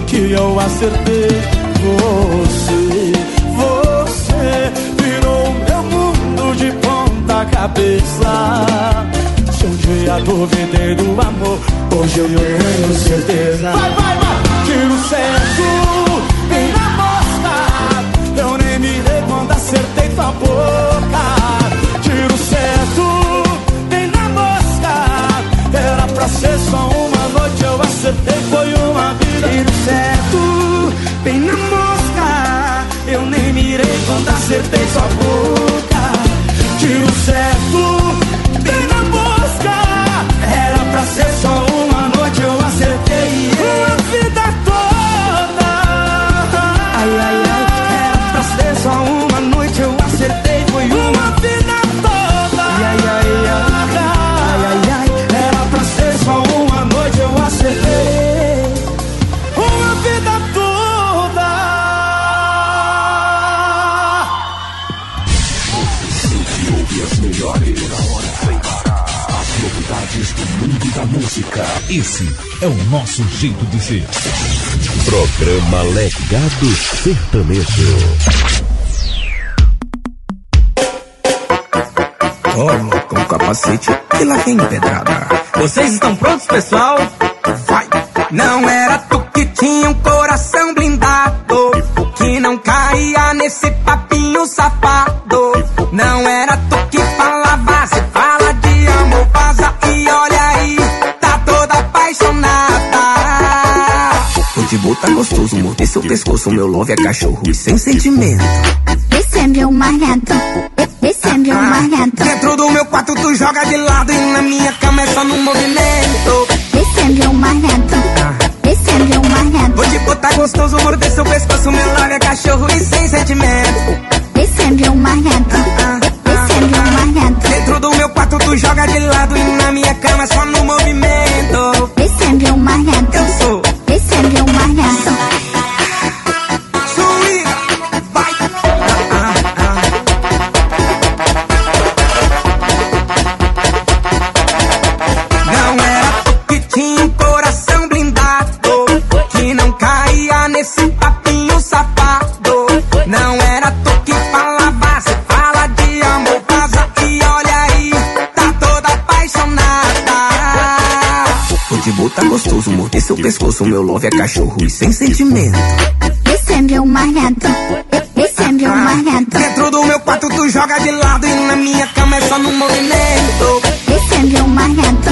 que eu acertei. Você, você virou meu mundo de ponta cabeça. Se um dia duvidei do amor, hoje eu tenho certeza. Vai, vai, vai! Tiro certo, bem na mosca. Eu nem mirei quando acertei tua boca. Tiro certo, bem na mosca. Era pra ser só uma noite, eu acertei, Tiro certo, bem na mosca. Eu nem mirei quando acertei sua boca. Tiro certo, Esse é o nosso jeito de ser. Programa Legado Sertanejo. Toma com capacete e lá vem pedrada. Vocês estão prontos, pessoal? Vai! Não era pescoço, meu love é cachorro e sem sentimento. Esse é meu marido. Esse é meu marido. Dentro do meu quarto tu joga de lado e na minha cama é só no movimento. Boa tá gostoso, morder seu pescoço, meu love é cachorro e sem sentimento. Esse é meu malhado. Esse é meu malhado. Dentro do meu quarto tu joga de lado e na minha cama é só no movimento. Esse é meu malhado.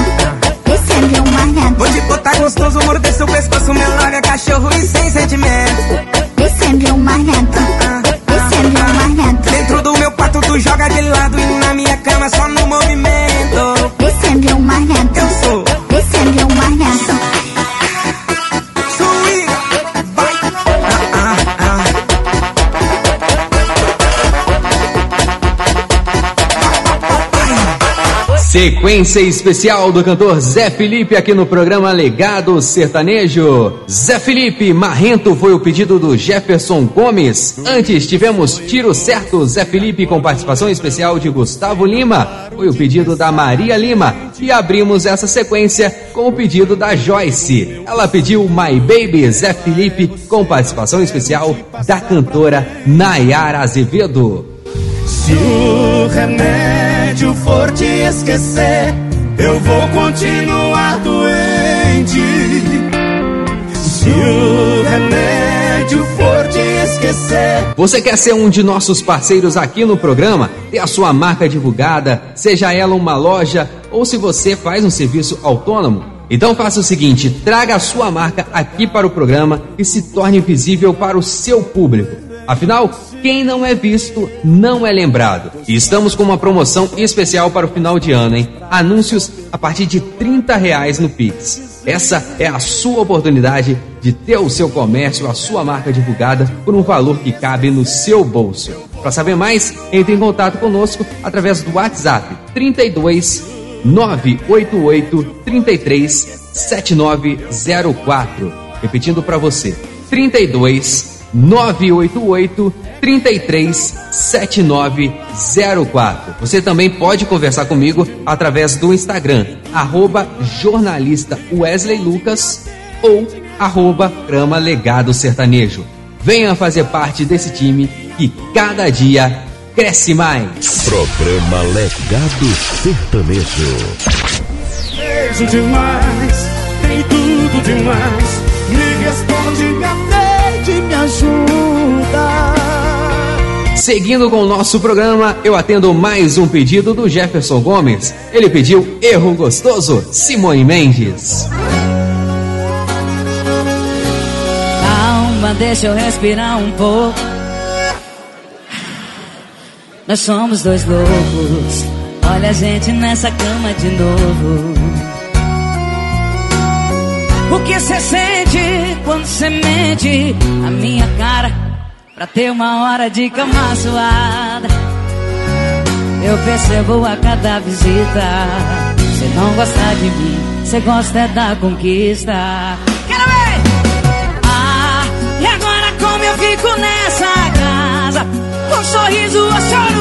Esse é meu malhado. Vou te botar gostoso, morder seu pescoço, meu love é cachorro e sem sentimento. Esse é meu malhado. Esse é meu malhado. Dentro do meu quarto tu joga de lado e na minha cama é só no movimento. Sequência especial do cantor Zé Felipe aqui no programa Legado Sertanejo. Zé Felipe, Marrento foi o pedido do Jefferson Gomes. Antes tivemos Tiro Certo, Zé Felipe com participação especial de Gustavo Lima. Foi o pedido da Maria Lima. E abrimos essa sequência com o pedido da Joyce. Ela pediu My Baby Zé Felipe com participação especial da cantora Nayara Azevedo. Se o remédio for te esquecer, eu vou continuar doente. Se o remédio for te esquecer, Você quer ser um de nossos parceiros aqui no programa? Ter a sua marca divulgada, seja ela uma loja ou se você faz um serviço autônomo? Então faça o seguinte: traga a sua marca aqui para o programa e se torne visível para o seu público. Afinal, quem não é visto não é lembrado. E estamos com uma promoção especial para o final de ano, hein? Anúncios a partir de 30 reais no Pix. Essa é a sua oportunidade de ter o seu comércio, a sua marca divulgada por um valor que cabe no seu bolso. Para saber mais, entre em contato conosco através do WhatsApp 32 988 33 7904. Repetindo para você: 32 988 33 7904. Você também pode conversar comigo através do Instagram, arroba jornalista Wesley Lucas ou arroba Grama Legado Sertanejo. Venha fazer parte desse time que cada dia cresce mais. Programa Legado Sertanejo. beijo demais, tem tudo demais. Me responde, ajuda. Seguindo com o nosso programa, eu atendo mais um pedido do Jefferson Gomes. Ele pediu Erro Gostoso, Simone Mendes. Calma, deixa eu respirar um pouco. Nós somos dois loucos. Olha a gente nessa cama de novo. O que você sente quando você mente a minha cara pra ter uma hora de cama suada? Eu percebo a cada visita. Você não gosta de mim, você gosta é da conquista. Quero ver! Ah, e agora como eu fico nessa casa? Com sorriso ou choro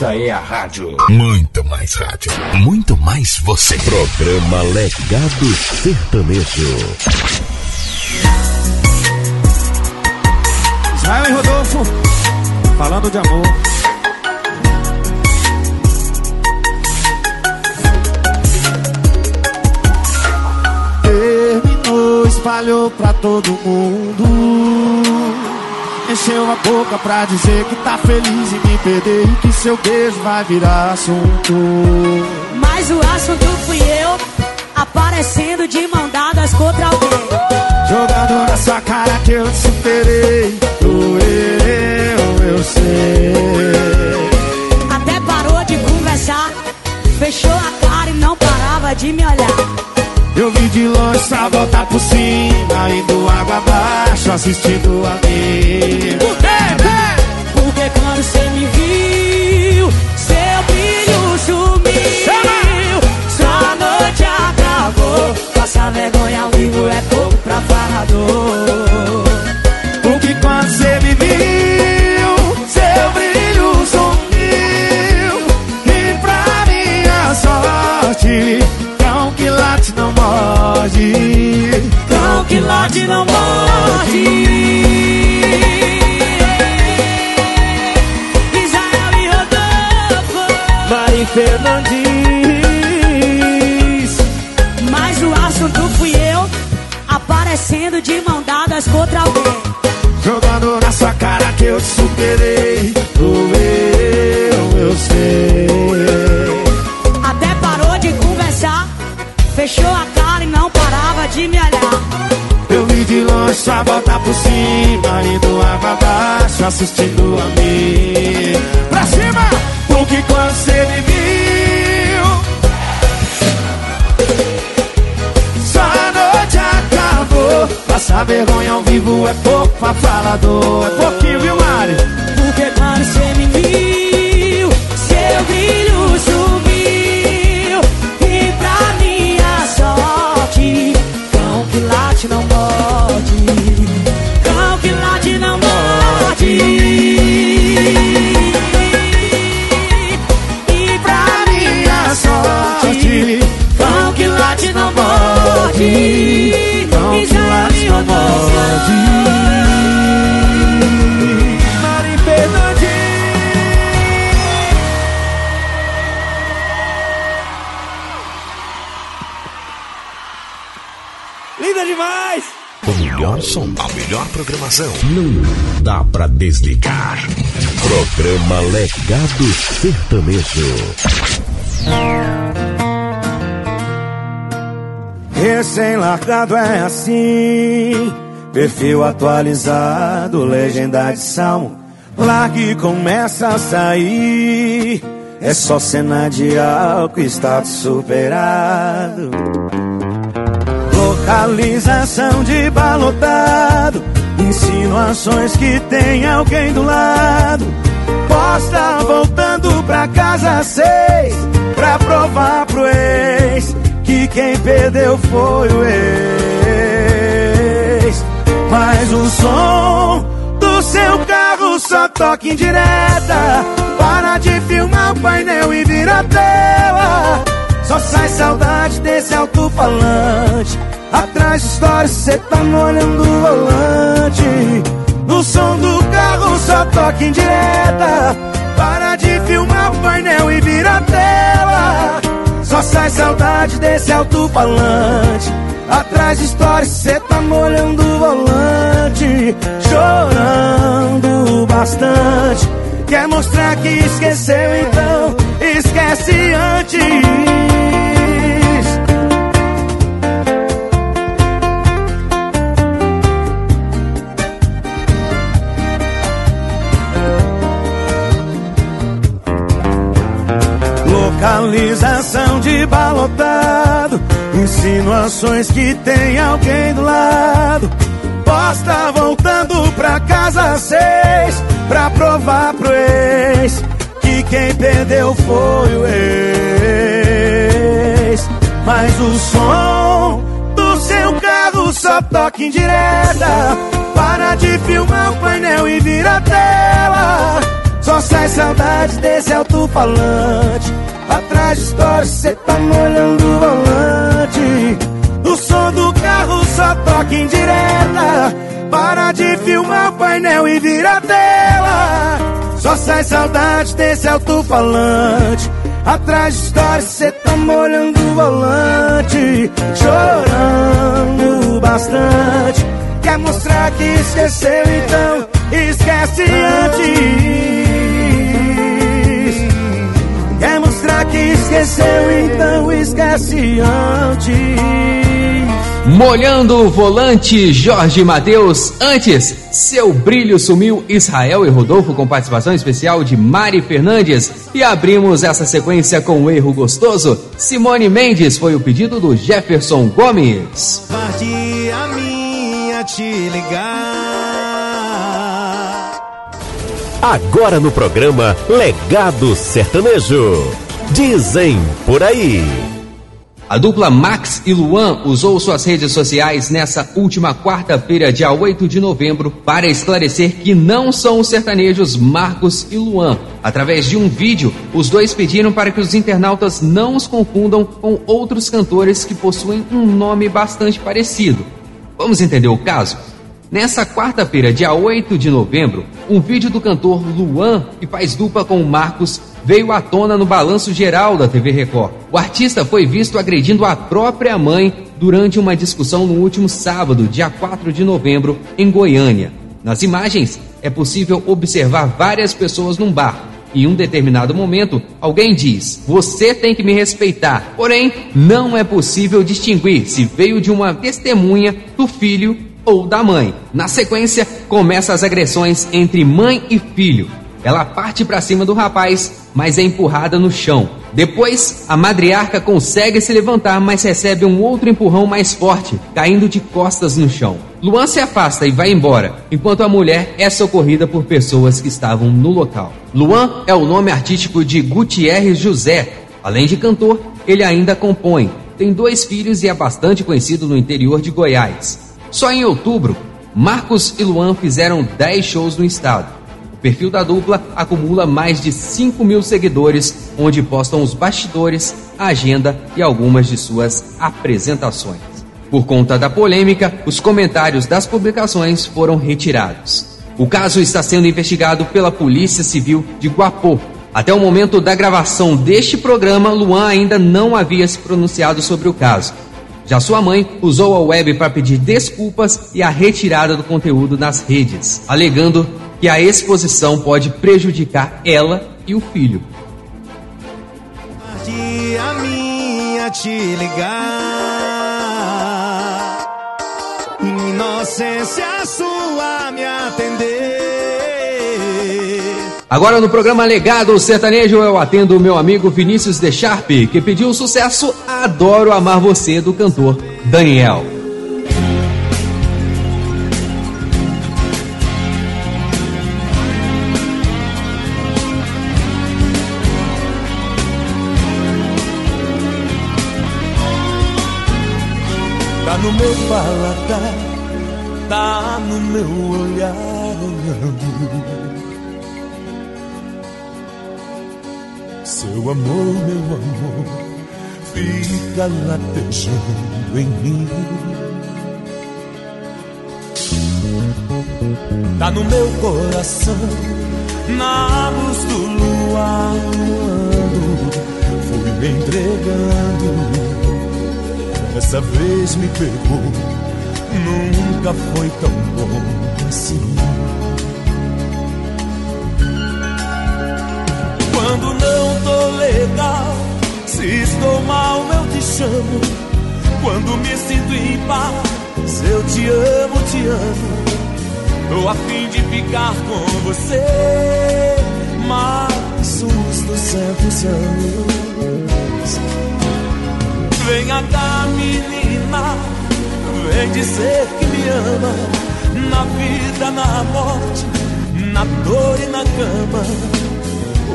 Essa é a rádio. Muito mais rádio. Muito mais você. Programa Legado Sertanejo. Israel e Rodolfo, falando de amor. Terminou, espalhou pra todo mundo. Encheu a boca pra dizer que tá feliz em me perder e que seu beijo vai virar assunto. Mas o assunto fui eu, aparecendo de mão dadas contra alguém. Jogando na sua cara que eu te superei. Doeu, eu sei. Até parou de conversar, fechou a cara e não parava de me olhar. Eu vi de longe só voltar por cima, indo água abaixo, assistindo a mim. Por quê? Porque quando você me viu, seu brilho sumiu. Late não morde. Israel e Rodolfo. Mari Fernandes. Só voltar por cima, indo água abaixo, assistindo a mim. Pra cima! Porque quando você me viu, só a noite acabou. Passar vergonha ao vivo é pouco pra falador. É pouquinho, viu, Mari? Porque quando você me viu, seu brilho sumiu. E pra minha sorte, cão que late não morde. Sorte, cão que late não morde. Cão que late não morde. Mari Fernandes. Linda demais! O melhor som, a melhor programação. Não dá pra desligar. Programa Legado Sertanejo. Recém-largado é assim, perfil atualizado, legenda de salmo. Largue começa a sair. É só cena de álcool, status superado. Localização de balotado. Insinuações que tem alguém do lado. Posta voltando pra casa seis. Pra provar pro ex que quem perdeu foi o ex. Mas o som do seu carro só toca em direta. Para de filmar o painel e vira tela. Só sai saudade desse alto-falante. Atrás de histórias, cê tá molhando o volante. No som do carro só toque em direta. Para de filmar o painel e vira tela. Sai saudade desse alto-falante. Atrás de stories, cê tá molhando o volante. Chorando bastante. Quer mostrar que esqueceu, então esquece antes. Localização de balotado Insinuações que tem alguém do lado. Posta voltando pra casa seis Pra provar pro ex Que quem perdeu foi o ex. Mas o som do seu carro só toca em direta. Para de filmar o painel e vira tela. Só sai saudade desse alto-falante Atrás de história cê tá molhando o volante. O som do carro só toca em direta. Para de filmar o painel e vira tela. Só sai saudade desse alto-falante. Atrás de história cê tá molhando o volante. Chorando bastante. Quer mostrar que esqueceu então? Esquece antes esqueceu, então esquece antes. Molhando o volante, Jorge Matheus. Antes, seu brilho sumiu, Israel e Rodolfo, com participação especial de Mari Fernandes. E abrimos essa sequência com o erro gostoso. Simone Mendes foi o pedido do Jefferson Gomes. Parti a minha te ligar. Agora no programa Legado Sertanejo. Dizem por aí. A dupla Max e Luan usou suas redes sociais nessa última quarta-feira, dia 8 de novembro, para esclarecer que não são os sertanejos Marcos e Luan. Através de um vídeo, os dois pediram para que os internautas não os confundam com outros cantores que possuem um nome bastante parecido. Vamos entender o caso? Nessa quarta-feira, dia 8 de novembro, um vídeo do cantor Luan, que faz dupla com o Marcos, veio à tona no balanço geral da TV Record. O artista foi visto agredindo a própria mãe durante uma discussão no último sábado, dia 4 de novembro, em Goiânia. Nas imagens, é possível observar várias pessoas num bar. Em um determinado momento, alguém diz: Você tem que me respeitar. Porém, não é possível distinguir se veio de uma testemunha, do filho ou da mãe. Na sequência, começa as agressões entre mãe e filho. Ela parte para cima do rapaz, mas é empurrada no chão. Depois, a madriarca consegue se levantar, mas recebe um outro empurrão mais forte, caindo de costas no chão. Luan se afasta e vai embora, enquanto a mulher é socorrida por pessoas que estavam no local. Luan é o nome artístico de Gutierrez José. Além de cantor, ele ainda compõe. Tem dois filhos e é bastante conhecido no interior de Goiás. Só em outubro, Marcos e Luan fizeram 10 shows no estado. O perfil da dupla acumula mais de 5 mil seguidores, onde postam os bastidores, a agenda e algumas de suas apresentações. Por conta da polêmica, os comentários das publicações foram retirados. O caso está sendo investigado pela Polícia Civil de Guapô. Até o momento da gravação deste programa, Luan ainda não havia se pronunciado sobre o caso. Já sua mãe usou a web para pedir desculpas e a retirada do conteúdo nas redes, alegando que a exposição pode prejudicar ela e o filho. a minha te ligar. Inocência sua me atender. Agora no programa Legado Sertanejo eu atendo o meu amigo Vinícius De Sharp, que pediu o sucesso Adoro Amar Você do cantor Daniel. Tá no meu paladar, tá no meu olhar. Seu amor, meu amor, fica latejando em mim. tá no meu coração, na luz do luar. Fui me entregando, dessa vez me pegou, nunca foi tão bom assim. Quando não tô legal, se estou mal, eu te chamo. Quando me sinto em paz, eu te amo, te amo. Tô a fim de ficar com você mais uns 200 anos. Venha cá, menina, vem dizer que me ama. Na vida, na morte, na dor e na cama.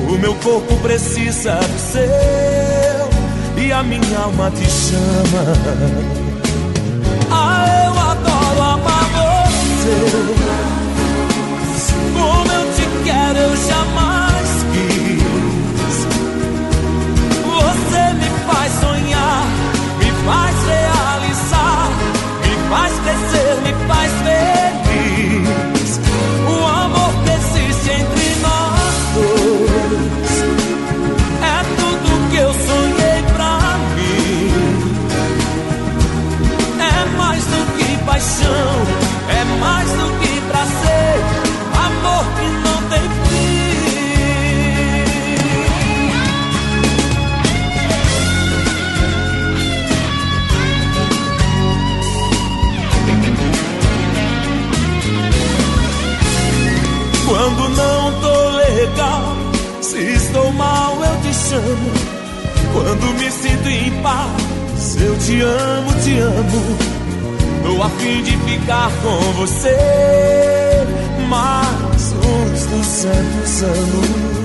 O meu corpo precisa do seu e a minha alma te chama. Ah, eu adoro amar você. Como eu te quero, eu jamais quis. Você me faz sonhar, me faz realizar, me faz crescer, Quando me sinto em paz, eu te amo, te amo. Tô a fim de ficar com você mais uns 200 anos.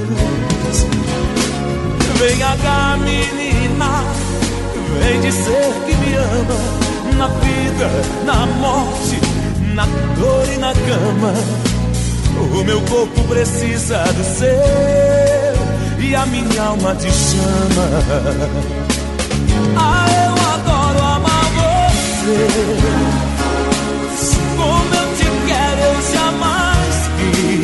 Venha cá, menina, vem dizer que me ama. Na vida, na morte, na dor e na cama. O meu corpo precisa do seu e a minha alma te chama. Ah, eu adoro amar você. Como eu te quero, eu jamais quis.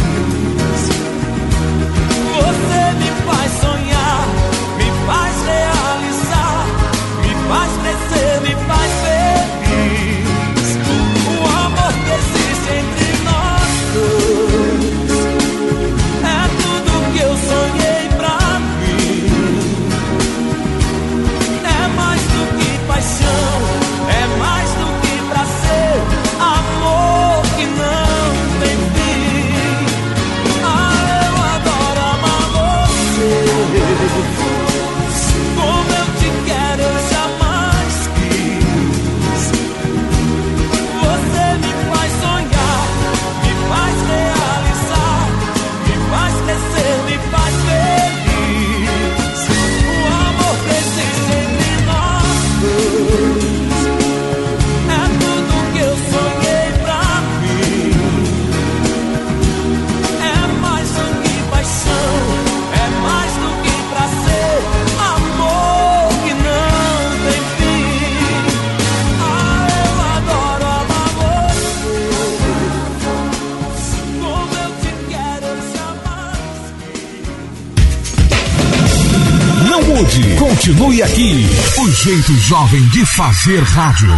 Continue aqui. O jeito jovem de fazer rádio.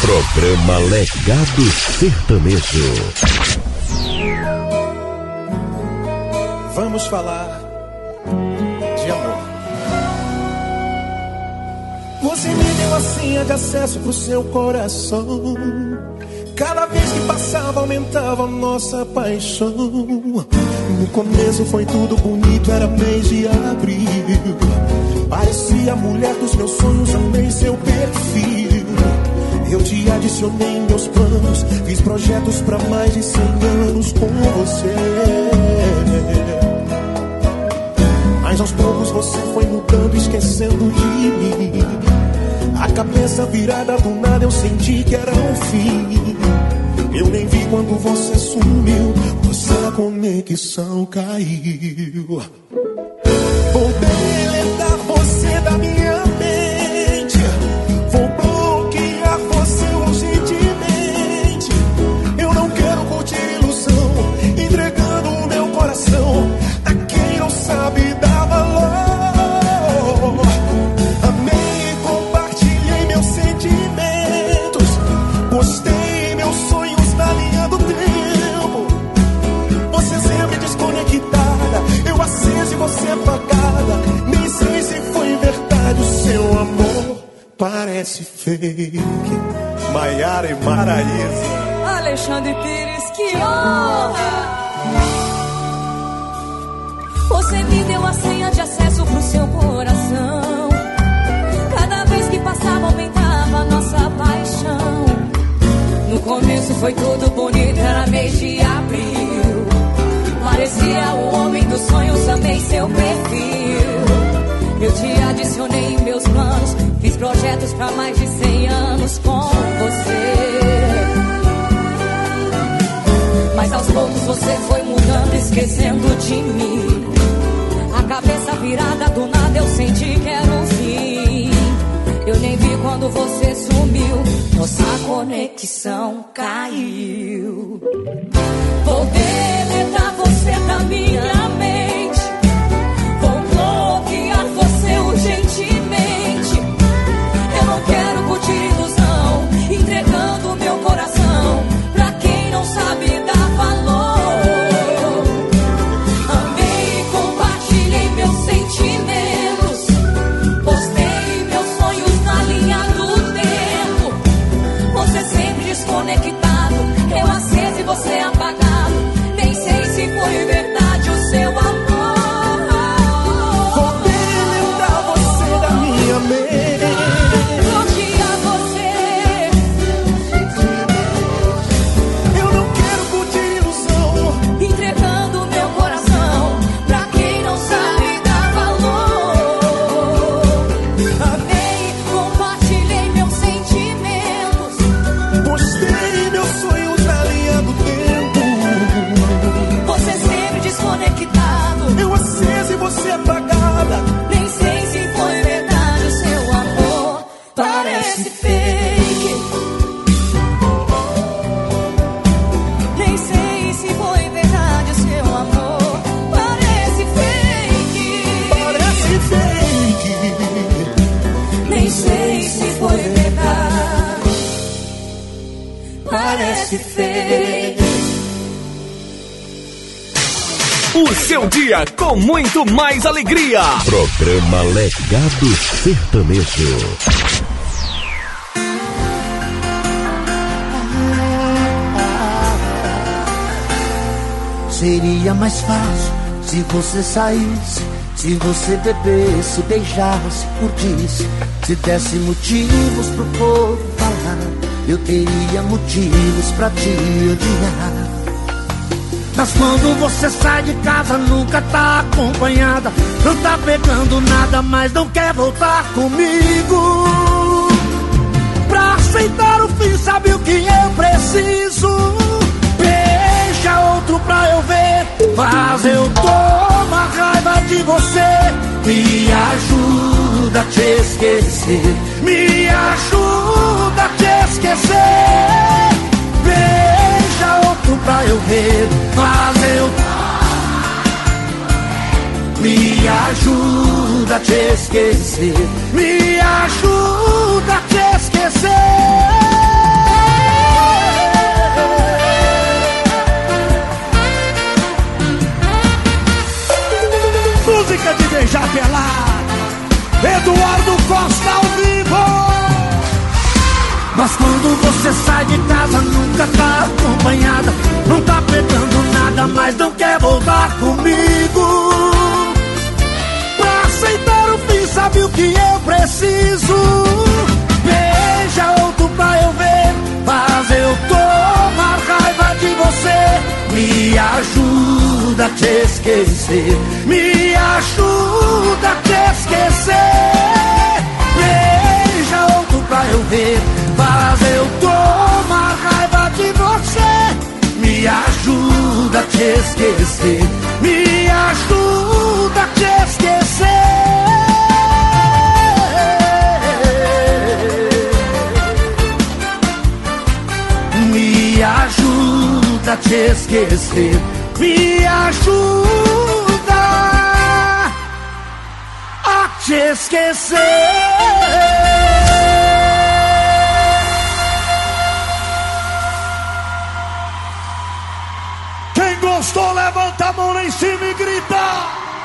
Programa Legado Sertanejo. Vamos falar de amor. Você me deu a senha de acesso pro seu coração. Cada vez que passava, aumentava a nossa paixão. No começo foi tudo bonito, era mês de abril. Parecia a mulher dos meus sonhos, amei seu perfil. Eu te adicionei meus planos, fiz projetos pra mais de 100 anos com você. Mas aos poucos você foi mudando, esquecendo de mim. A cabeça virada do nada, eu senti que era o fim. Eu nem vi quando você sumiu, nossa conexão caiu. Vou fake. Maiara e Maraísa. Alexandre Pires, que honra! Você me deu a senha de acesso pro seu coração. Cada vez que passava, aumentava a nossa paixão. No começo foi tudo bonito, era mês de abril. Parecia o homem dos sonhos, amei seu perfil. Eu te adicionei em meus planos, fiz projetos pra mais de 100 anos com você. Mas aos poucos você foi mudando, esquecendo de mim. A cabeça virada do nada eu senti que era um fim. Eu nem vi quando você sumiu, nossa conexão caiu. Vou deletar você da minha seu dia com muito mais alegria. Programa Legado Sertanejo. Seria mais fácil se você saísse, se você bebesse, beijasse, curtisse, se desse motivos pro povo falar. Eu teria motivos pra te odiar. Mas quando você sai de casa, nunca tá acompanhada. Não tá pegando nada, mas não quer voltar comigo. Pra aceitar o fim, sabe o que eu preciso? Beija outro pra eu ver. Faz eu tomar raiva de você. Me ajuda a te esquecer. Me ajuda a te esquecer. Outro pra eu ver. Faz eu. Me ajuda a te esquecer. Me ajuda a te esquecer. Música de beijar pelado. Eduardo Costa ao vivo. Mas quando você sai de casa nunca tá acompanhada. Não tá pegando nada, mas não quer voltar comigo. Pra aceitar o fim, sabe o que eu preciso? Beija outro pra eu ver Faz eu tomar raiva de você. Me ajuda a te esquecer. Me ajuda a te esquecer. Beija outro pra eu ver Faz eu tomar raiva de você. Me ajuda a te esquecer. Me ajuda a te esquecer. Me ajuda a te esquecer. Me ajuda a te esquecer Gostou, levanta a mão lá em cima e grita.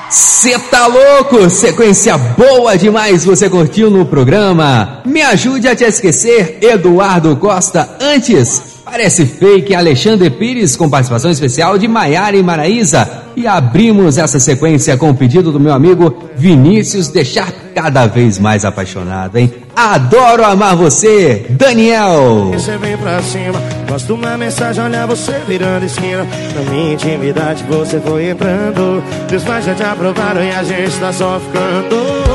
Cê tá louco? Sequência boa demais você curtiu no programa. Me ajude a te esquecer, Eduardo Costa. Antes, parece fake Alexandre Pires com participação especial de Maiara e Maraísa. E abrimos essa sequência com o pedido do meu amigo Vinícius deixar cada vez mais apaixonado, hein? Adoro amar você, Daniel. Você vem pra cima, gosto uma mensagem, olha você virando esquina. Na minha intimidade você foi entrando. Meus pais já te aprovaram e a gente tá só ficando.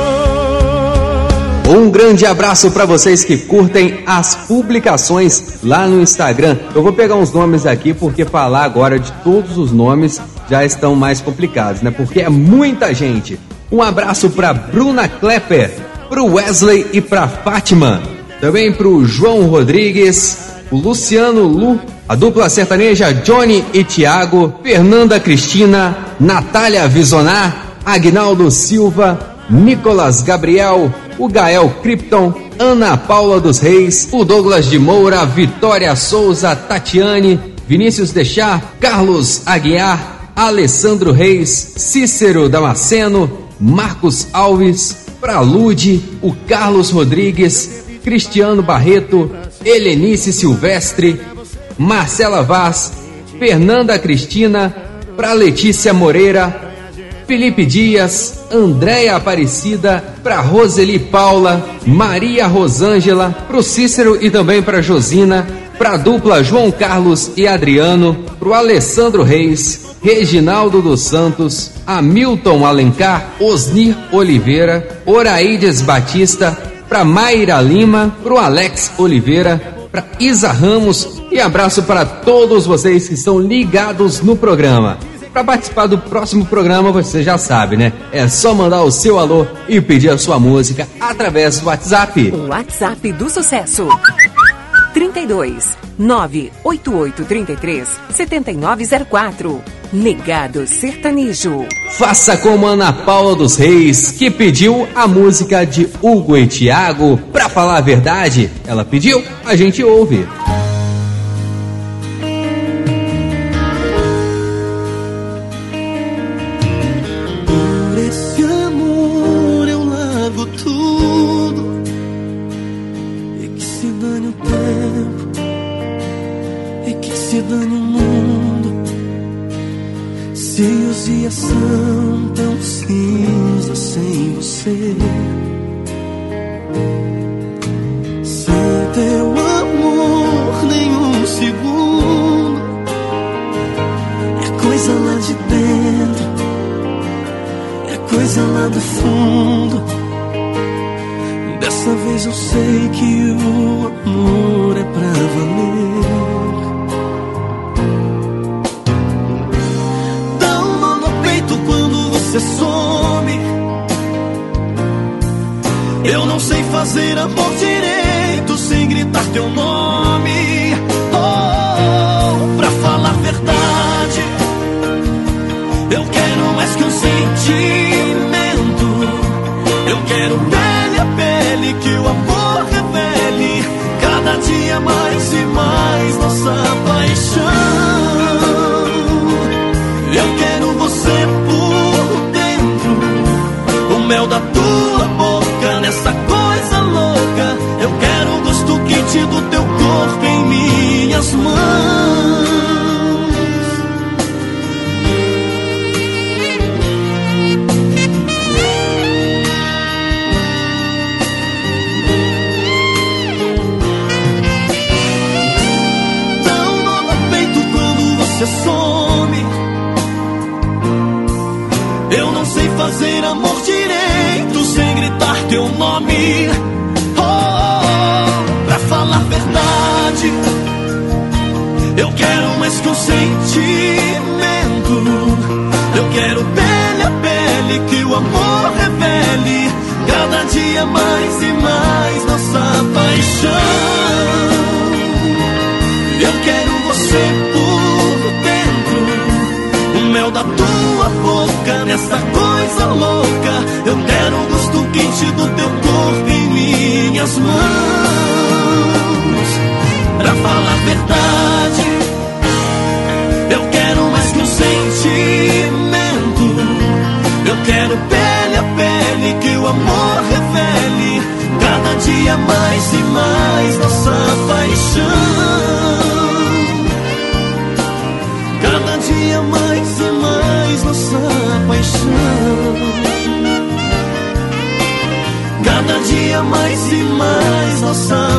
Um grande abraço para vocês que curtem as publicações lá no Instagram. Eu vou pegar uns nomes aqui porque falar agora de todos os nomes já estão mais complicados, né? Porque é muita gente. Um abraço para Bruna Klepper, pro Wesley e pra Fátima. Também pro João Rodrigues, o Luciano Lu, a dupla sertaneja Johnny e Tiago, Fernanda Cristina, Natália Visonar, Agnaldo Silva, Nicolas Gabriel, o Gael Krypton, Ana Paula dos Reis, o Douglas de Moura, Vitória Souza, Tatiane, Vinícius Deixar, Carlos Aguiar, Alessandro Reis, Cícero Damasceno, Marcos Alves, Pralude, o Carlos Rodrigues, Cristiano Barreto, Helenice Silvestre, Marcela Vaz, Fernanda Cristina, pra Letícia Moreira, Felipe Dias, Andréia Aparecida, para Roseli Paula, Maria Rosângela, pro Cícero e também para Josina, pra dupla João Carlos e Adriano, pro Alessandro Reis, Reginaldo dos Santos, Hamilton Alencar, Osnir Oliveira, Oraides Batista, pra Mayra Lima, pro Alex Oliveira, para Isa Ramos e abraço para todos vocês que estão ligados no programa. Para participar do próximo programa, você já sabe, né? É só mandar o seu alô e pedir a sua música através do WhatsApp. O WhatsApp do sucesso. 32 98833 7904. Legado Sertanejo. Faça como Ana Paula dos Reis, que pediu a música de Hugo e Thiago. Pra falar a verdade, ela pediu, a gente ouve.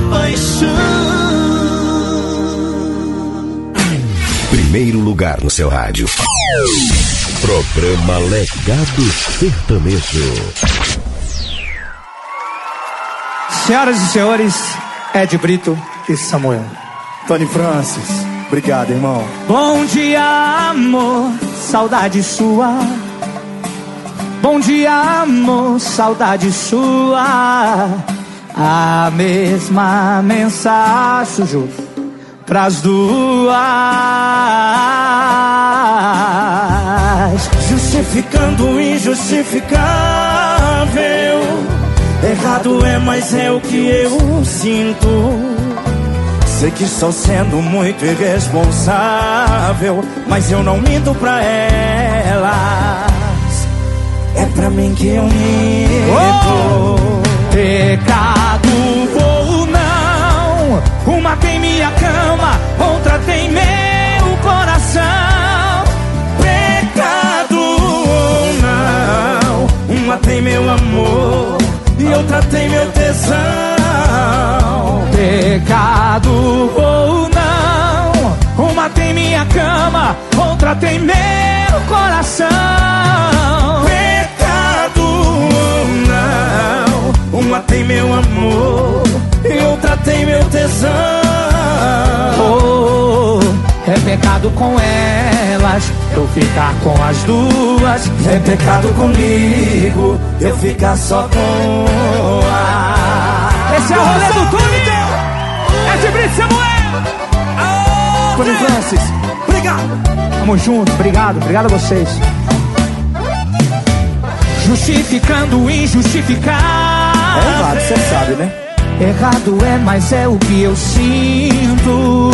Paixão. Primeiro lugar no seu rádio. Programa Legado Sertanejo. Senhoras e senhores, Ed Brito e Samuel. Tony Francis, obrigado, irmão. Bom dia, amor, saudade sua. Bom dia, amor, saudade sua. A mesma mensagem, pras duas. Justificando o injustificável. Errado é, mas é o que eu sinto. Sei que estou sendo muito irresponsável, mas eu não minto pra elas. É pra mim que eu minto. Pecado ou não, uma tem minha cama, outra tem meu coração. Pecado ou não, uma tem meu amor e outra tem meu tesão. Pecado ou não, uma tem minha cama, outra tem meu coração. Pecado não, uma tem meu amor e outra tem meu tesão. Oh, é pecado com elas, eu ficar com as duas. É pecado comigo, eu ficar só com a. Esse é o rolê do Tony! É de Brito Samuel! Tony Francis, obrigado! Tamo junto, obrigado, obrigado a vocês. Justificando o injustificável. É errado, você sabe, né? Errado é, mas é o que eu sinto.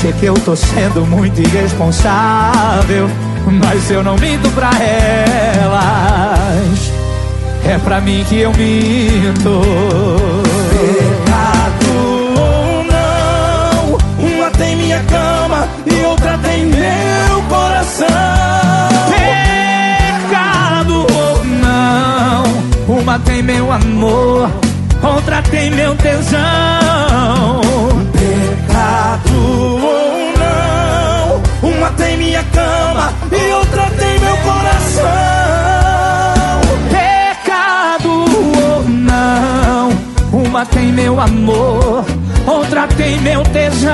Sei que eu tô sendo muito irresponsável, mas eu não minto pra elas. É pra mim que eu minto. Pecado ou não, uma tem minha cama e outra tem meu coração. Uma tem meu amor, outra tem meu tesão. Pecado ou não, uma tem minha cama e outra tem meu coração. Pecado ou não, uma tem meu amor, outra tem meu tesão.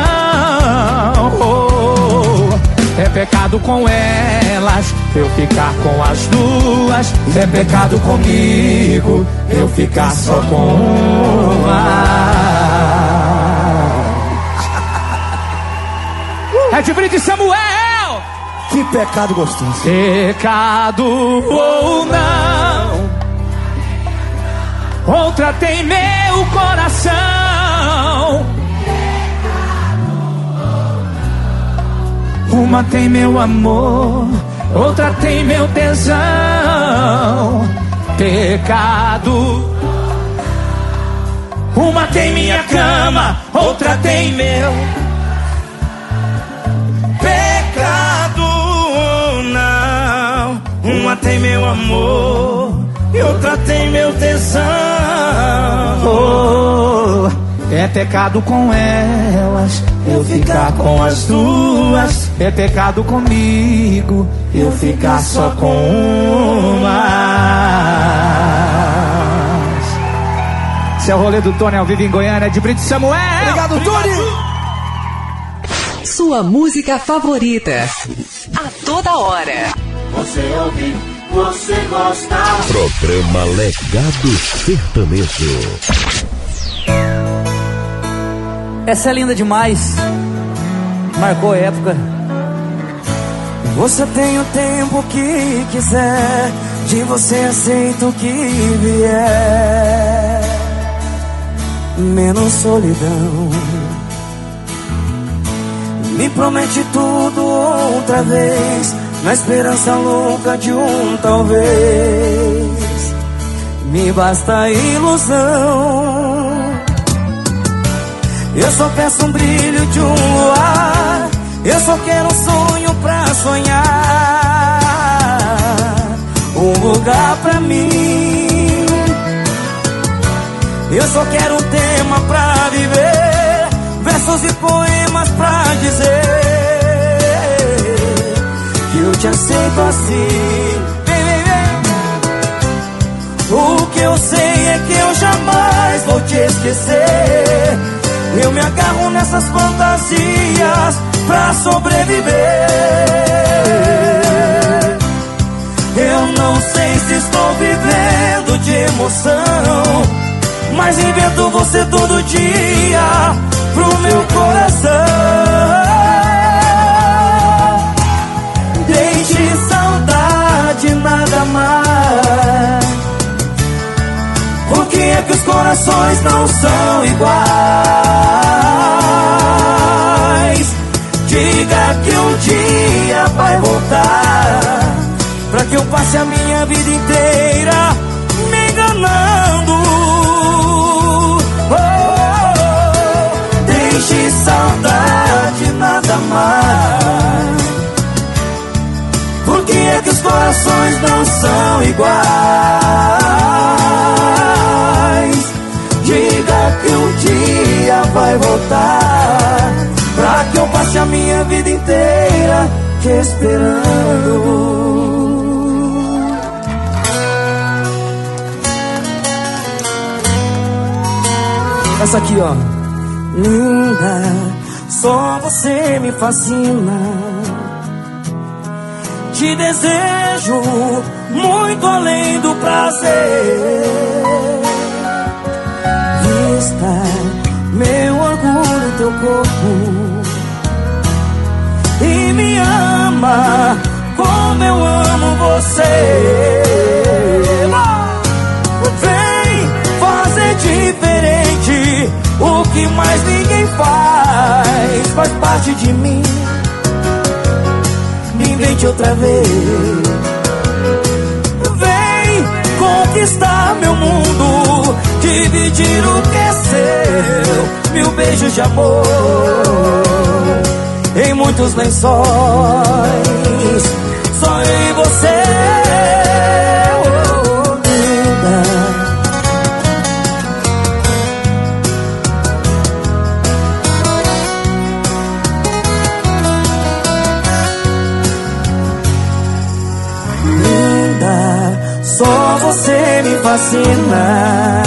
É pecado com elas, eu ficar com as duas. É pecado comigo, eu ficar só com uma. É de e Samuel! Que pecado gostoso. Pecado ou não, outra tem meu coração. Uma tem meu amor, outra tem meu tesão. Pecado. Uma tem minha cama, outra tem meu. Pecado não, uma tem meu amor e outra tem meu tesão. Oh, é pecado com elas, eu ficar com as duas. É pecado comigo, eu ficar só com uma. Esse é o rolê do Tony ao vivo em Goiânia, de Brito Samuel. Obrigado, Tony! Sua música favorita. A toda hora. Você ouve, você gosta. Programa Legado Sertanejo. Essa é linda demais. Marcou época. Você tem o tempo que quiser, de você aceita o que vier. Menos solidão. Me promete tudo outra vez, na esperança louca de um talvez. Me basta a ilusão. Eu só peço um brilho de um luar. Eu só quero um sonho pra sonhar. Um lugar pra mim. Eu só quero um tema pra viver. Versos e poemas pra dizer. Que eu te aceito assim. O que eu sei é que eu jamais vou te esquecer. Eu me agarro nessas fantasias pra sobreviver. Eu não sei se estou vivendo de emoção, mas invento você todo dia pro meu coração. Deixe saudade nada mais. Corações não são iguais? Diga que um dia vai voltar Pra que eu passe a minha vida inteira Me enganando oh, Deixe saudade nada mais Por que é que os corações não são iguais? Que um dia vai voltar Pra que eu passe a minha vida inteira te esperando. Essa aqui, ó. Linda, só você me fascina. Te desejo muito além do prazer. Meu orgulho, teu corpo e me ama como eu amo você. Vem fazer diferente o que mais ninguém faz, faz parte de mim. Me invente outra vez. Vem conquistar meu dividir o que é seu, mil beijos de amor em muitos lençóis. Só eu e você, você me fascina.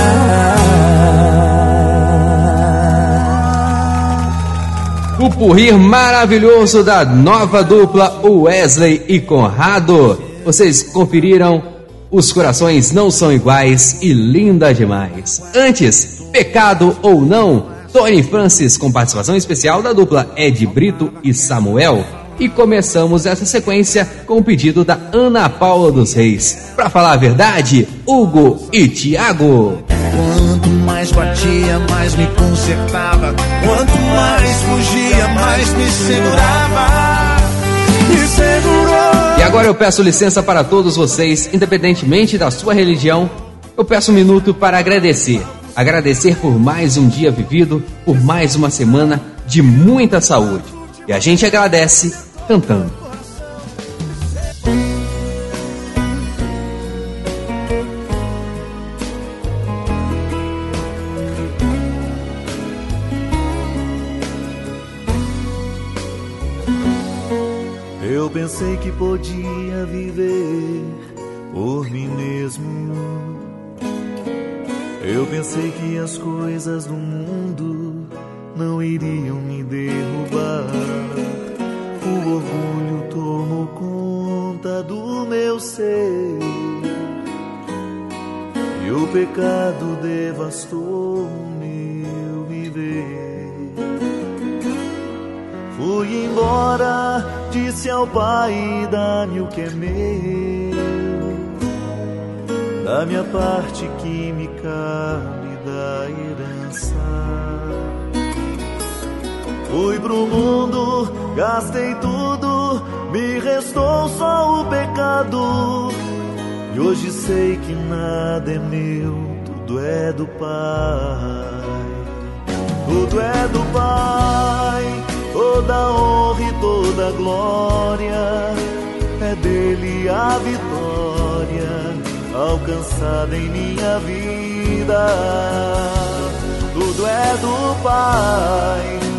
O purrir maravilhoso da nova dupla Wesley e Conrado. Vocês conferiram Os Corações Não São Iguais e Linda Demais. Antes, Pecado ou Não, Tony Francis com participação especial da dupla Ed Brito e Samuel. E começamos essa sequência com o pedido da Ana Paula dos Reis. Pra falar a verdade, Hugo e Tiago. Quanto mais batia, mais me consertava. Quanto mais fugia, mais me segurava. Me segurou. E agora eu peço licença para todos vocês, independentemente da sua religião, eu peço um minuto para agradecer. Agradecer por mais um dia vivido, por mais uma semana de muita saúde. E a gente agradece cantando. Eu pensei que podia viver por mim mesmo. Eu pensei que as coisas do mundo não iriam me derrubar. O orgulho tomou conta do meu ser. E o pecado devastou o meu viver. Fui embora, disse ao pai: dá-me o que é meu, da minha parte que me cabe Fui pro mundo, gastei tudo, me restou só o pecado. E hoje sei que nada é meu, tudo é do Pai. tudo é do Pai, toda honra e toda glória é dele a vitória alcançada em minha vida. Tudo é do Pai,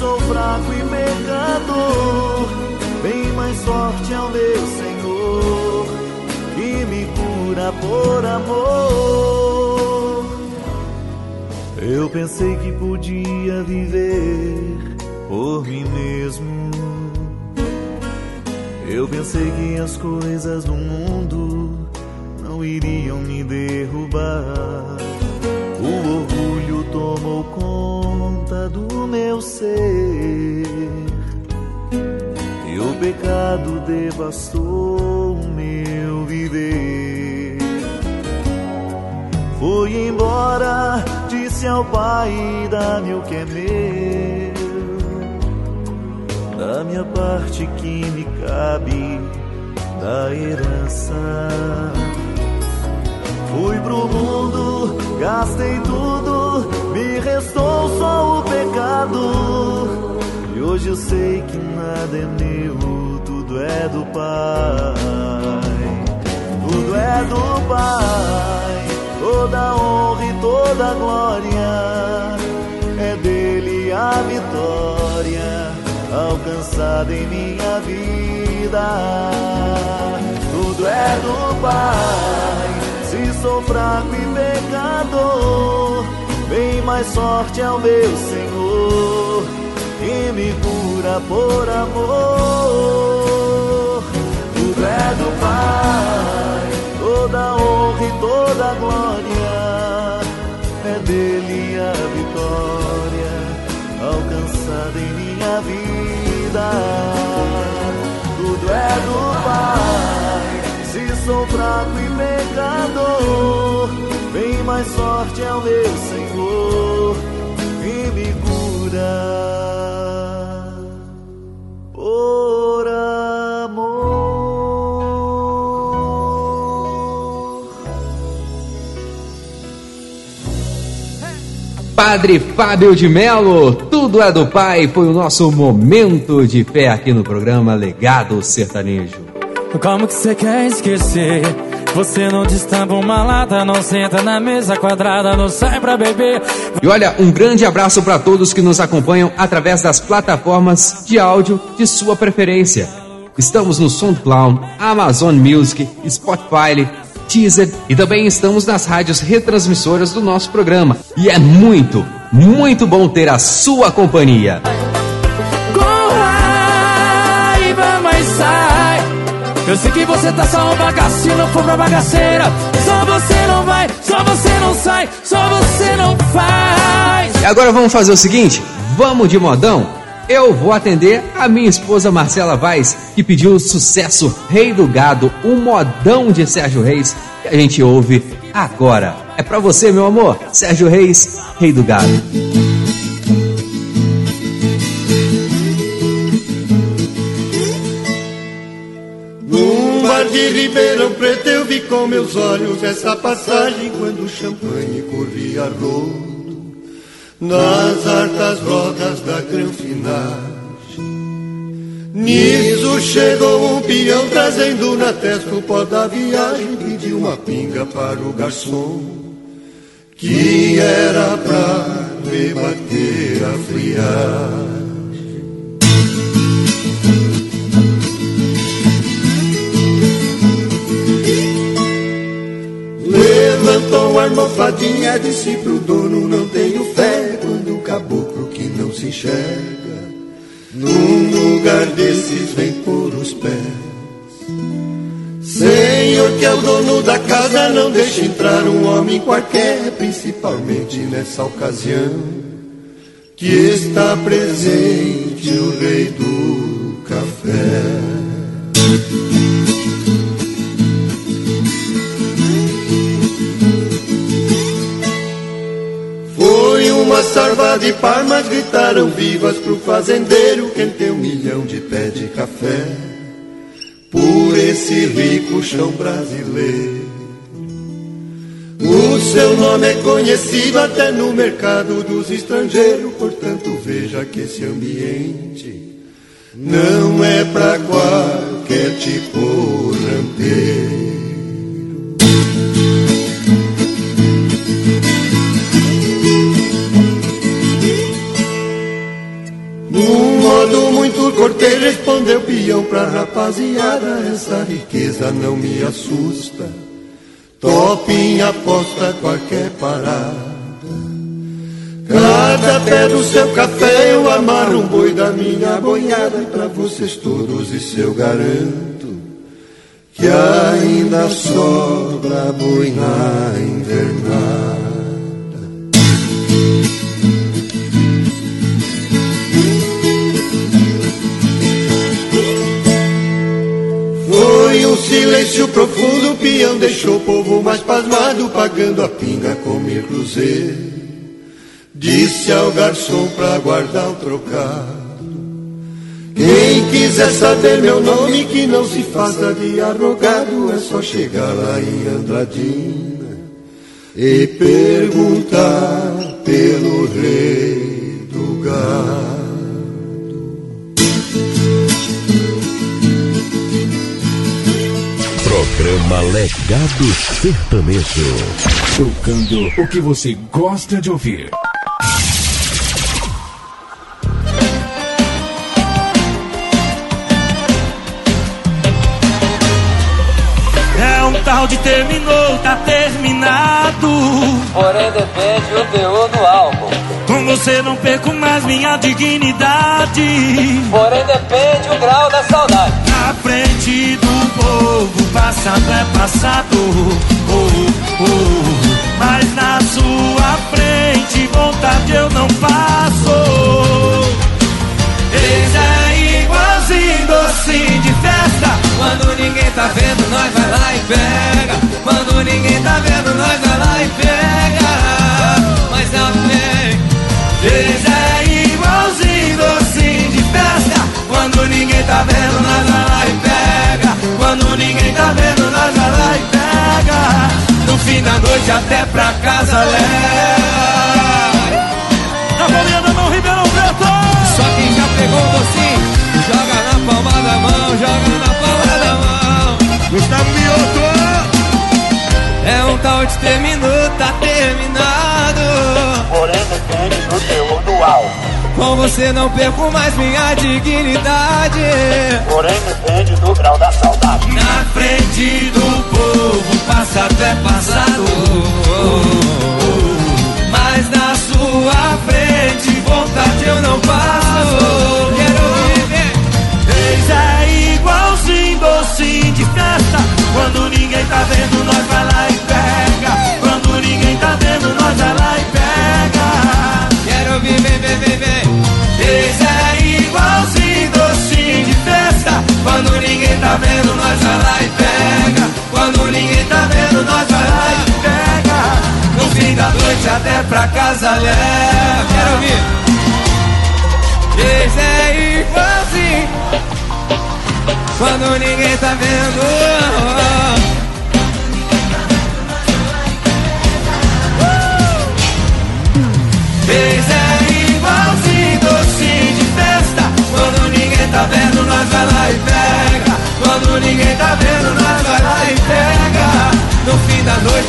sou fraco e pecador, bem mais forte é o meu Senhor que me cura por amor. Eu pensei que podia viver por mim mesmo. Eu pensei que as coisas do mundo não iriam me derrubar. O orgulho tomou conta do meu ser. E o pecado devastou o meu viver. Fui embora, disse ao pai: dá-me o que é meu. Da minha parte que me cabe da herança. Fui pro mundo, gastei tudo, me restou só o pecado. E hoje eu sei que nada é meu, tudo é do Pai. Tudo é do Pai, toda honra e toda glória é dele a vitória alcançada em minha vida. Tudo é do Pai, se sou fraco e pecador, bem mais sorte é o meu Senhor que me cura por amor. Tudo é do Pai, toda honra e toda glória é dele a vitória alcançada em minha vida. Tudo é do Pai, se sou fraco e pecador, bem mais sorte é o meu Senhor que me cura por amor. Padre Fábio de Melo, tudo é do Pai, foi o nosso momento de fé aqui no programa Legado Sertanejo. Como que você quer esquecer? Você não destampa uma lata, não senta na mesa quadrada, não sai pra beber. E olha, um grande abraço para todos que nos acompanham através das plataformas de áudio de sua preferência. Estamos no SoundCloud, Amazon Music, Spotify, Deezer e também estamos nas rádios retransmissoras do nosso programa. E é muito, muito bom ter a sua companhia. Eu sei que você tá só um bagaço, não for pra bagaceira. Só você não vai, só você não sai, só você não faz. E agora vamos fazer o seguinte: vamos de modão? Eu vou atender a minha esposa Marcela Vaz, que pediu o sucesso Rei do Gado, o modão de Sérgio Reis, que a gente ouve agora. É pra você, meu amor, Sérgio Reis, Rei do Gado. Ribeirão Preto eu vi com meus olhos essa passagem quando o champanhe corria rodo nas hartas rodas da granfinagem. Nisso chegou um peão trazendo na testa o pó da viagem, pediu uma pinga para o garçom, que era pra me bater a friagem. Levantou a almofadinha, disse pro dono: Não tenho fé quando o caboclo que não se enxerga, num lugar desses vem por os pés. Senhor, que é o dono da casa, não deixe entrar um homem qualquer, principalmente nessa ocasião, que está presente o rei do café. Uma sarva de palmas, gritaram vivas pro fazendeiro, quem tem um milhão de pé de café, por esse rico chão brasileiro. O seu nome é conhecido até no mercado dos estrangeiros, portanto veja que esse ambiente não é pra qualquer tipo rampeiro. Cortês respondeu peão pra rapaziada, essa riqueza não me assusta. Topinha aposta qualquer parada. Cada pé do seu café eu amarro um boi da minha boiada e pra vocês todos isso eu garanto que ainda sobra boi na invernada. Silêncio profundo, o peão deixou o povo mais pasmado, pagando a pinga comer cruzeiro. Disse ao garçom pra guardar o trocado. Quem quiser saber meu nome, que não se faça de arrogado, é só chegar lá em Andradina e perguntar pelo rei do gado. Programa Legado Sertanejo. Tocando o que você gosta de ouvir. É um tal de terminou, tá terminado. Porém depende o teor do você não perco mais minha dignidade. Porém depende o grau da saudade. Na frente do povo, passado é passado. Oh, oh. Mas na sua frente, vontade eu não passo. Eis é igualzinho docinho de festa. Quando ninguém tá vendo, nós vai lá e pega. Quando ninguém tá vendo, nós vai lá e pega. Tá vendo, nós vai lá e pega. Quando ninguém tá vendo, nós vai lá e pega. No fim da noite até pra casa leva. Na bolinha da mão, Ribeirão Preto. Só quem já pegou o docinho, joga na palma da mão, joga na palma da mão. Gustavo Mioto. É um tal de terminou, tá terminado. Porém depende do do álcool. Com você não perco mais minha dignidade. Porém depende do grau da saudade. Na frente do povo, passado é passado. Mas na sua frente, vontade eu não passo. Quero viver. Eis é igualzinho docinho de festa. Quando ninguém tá vendo, nós vai lá e pega. Quando ninguém tá vendo, nós vai lá e pega. Quero viver, viver, viver. Eis é igualzinho docinho de festa. Quando ninguém tá vendo, nós vai lá e pega. Quando ninguém tá vendo, nós vai lá e pega. No fim da noite até pra casa leva. Quero ouvir. Eis é igualzinho. Quando ninguém tá vendo.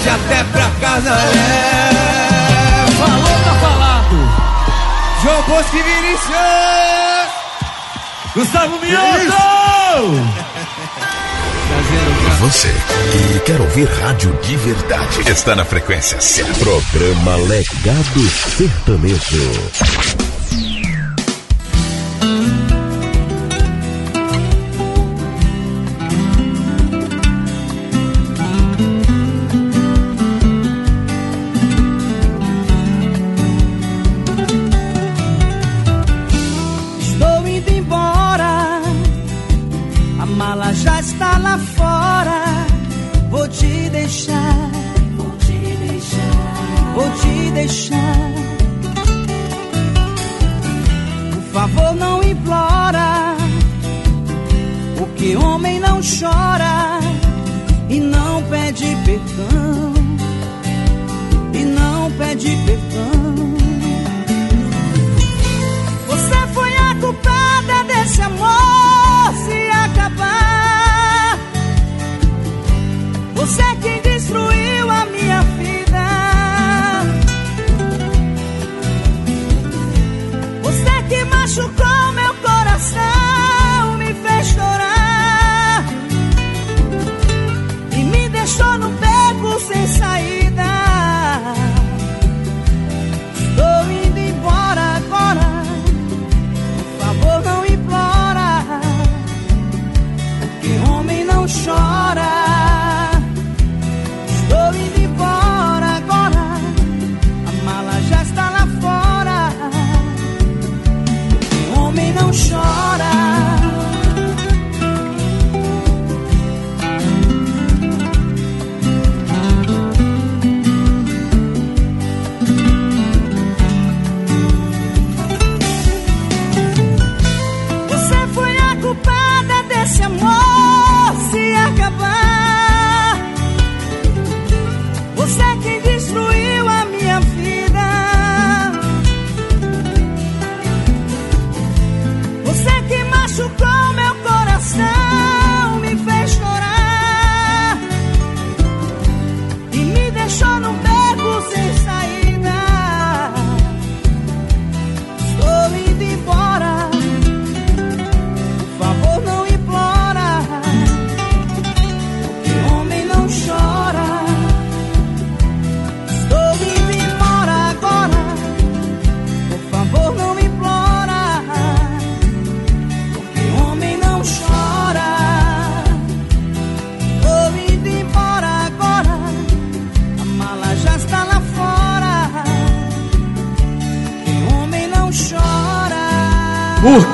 Noite até pra casa leva. Falou, tá falado. João Bosco e Vinicius. Gustavo Mioto. Você que quer ouvir rádio de verdade está na frequência certa. Programa Legado Sertanejo.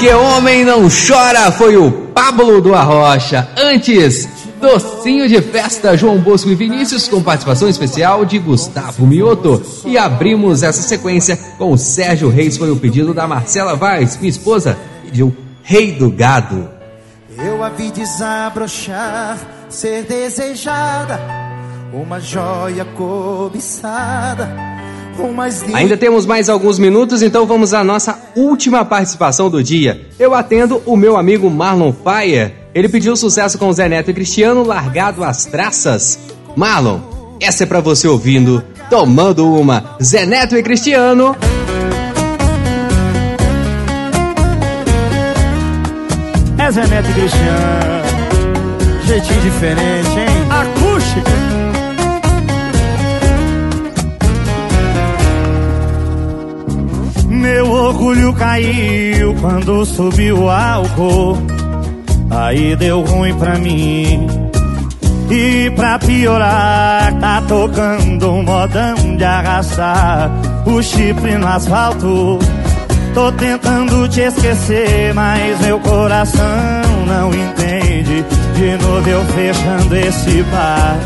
Porque Homem Não Chora foi o Pablo do Arrocha. Antes, Docinho de Festa, João Bosco e Vinícius, com participação especial de Gustavo Mioto. E abrimos essa sequência com o Sérgio Reis, foi o pedido da Marcela Vaz, minha esposa, pediu Rei do Gado. Eu a vi desabrochar, ser desejada, uma joia cobiçada. Ainda temos mais alguns minutos, então vamos à nossa última participação do dia. Eu atendo o meu amigo Marlon Fire. Ele pediu sucesso com Zé Neto e Cristiano, largado às traças. Marlon, essa é pra você ouvindo, tomando uma. Zé Neto e Cristiano. É Zé Neto e Cristiano. Jeitinho diferente, hein? Meu orgulho caiu quando subiu o álcool. Aí deu ruim pra mim. E pra piorar, tá tocando um modão de arrastar o chifre no asfalto. Tô tentando te esquecer, mas meu coração não entende. De novo eu fechando esse bar,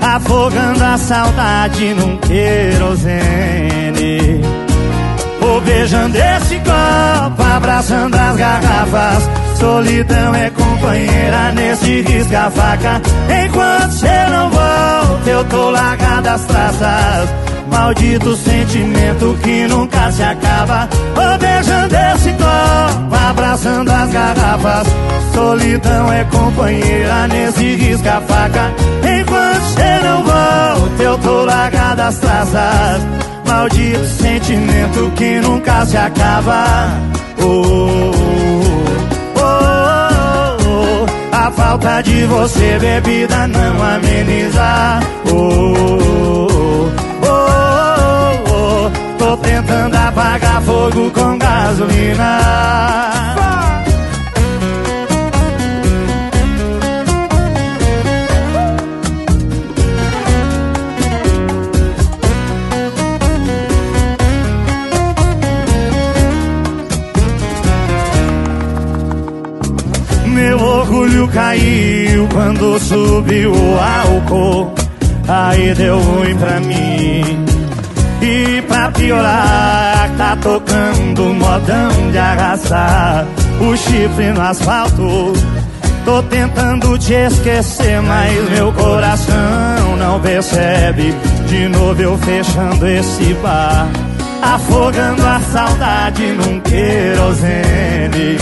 afogando a saudade num querosene. Vou beijando esse copo, abraçando as garrafas. Solidão é companheira nesse risca-faca. Enquanto cê não volta, eu tô largado as traças. Maldito sentimento que nunca se acaba. Vou beijando esse copo, abraçando as garrafas. Solidão é companheira nesse risca-faca. Enquanto cê não volta, eu tô largado as traças. Maldito sentimento que nunca se acaba. Oh, oh, oh, oh. A falta de você, bebida, não ameniza. Oh, oh, oh, oh. Tô tentando apagar fogo com gasolina. Caiu quando subiu o álcool. Aí deu ruim pra mim. E pra piorar, tá tocando modão de arrastar o chifre no asfalto. Tô tentando te esquecer, mas meu coração não percebe. De novo eu fechando esse bar, afogando a saudade num querosene.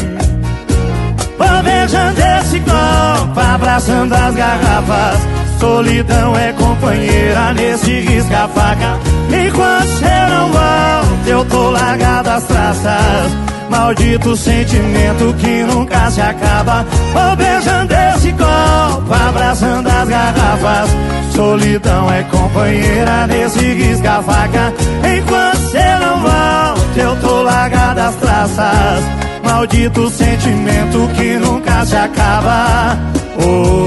Vou beijando esse copo, abraçando as garrafas. Solidão é companheira nesse risca-faca. Enquanto cê não volta, eu tô largado as traças. Maldito sentimento que nunca se acaba. Vou beijando esse copo, abraçando as garrafas. Solidão é companheira nesse risca-faca. Enquanto cê não volta, eu tô largado as traças. Maldito sentimento que nunca se acaba. Oh,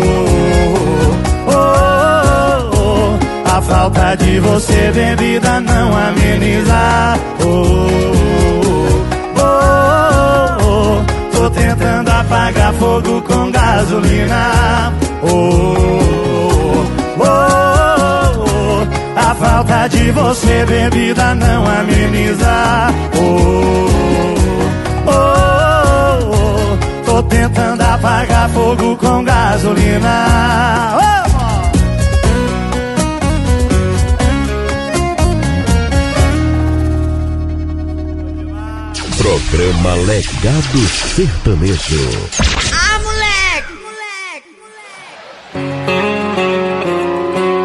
oh, oh, oh. A falta de você, bebida, não ameniza. Oh, oh, oh. Tô tentando apagar fogo com gasolina. Oh, oh, oh. A falta de você, bebida, não ameniza. Oh, oh, oh. Tentando apagar fogo com gasolina. Oh! Programa Legado Sertanejo. Ah, moleque!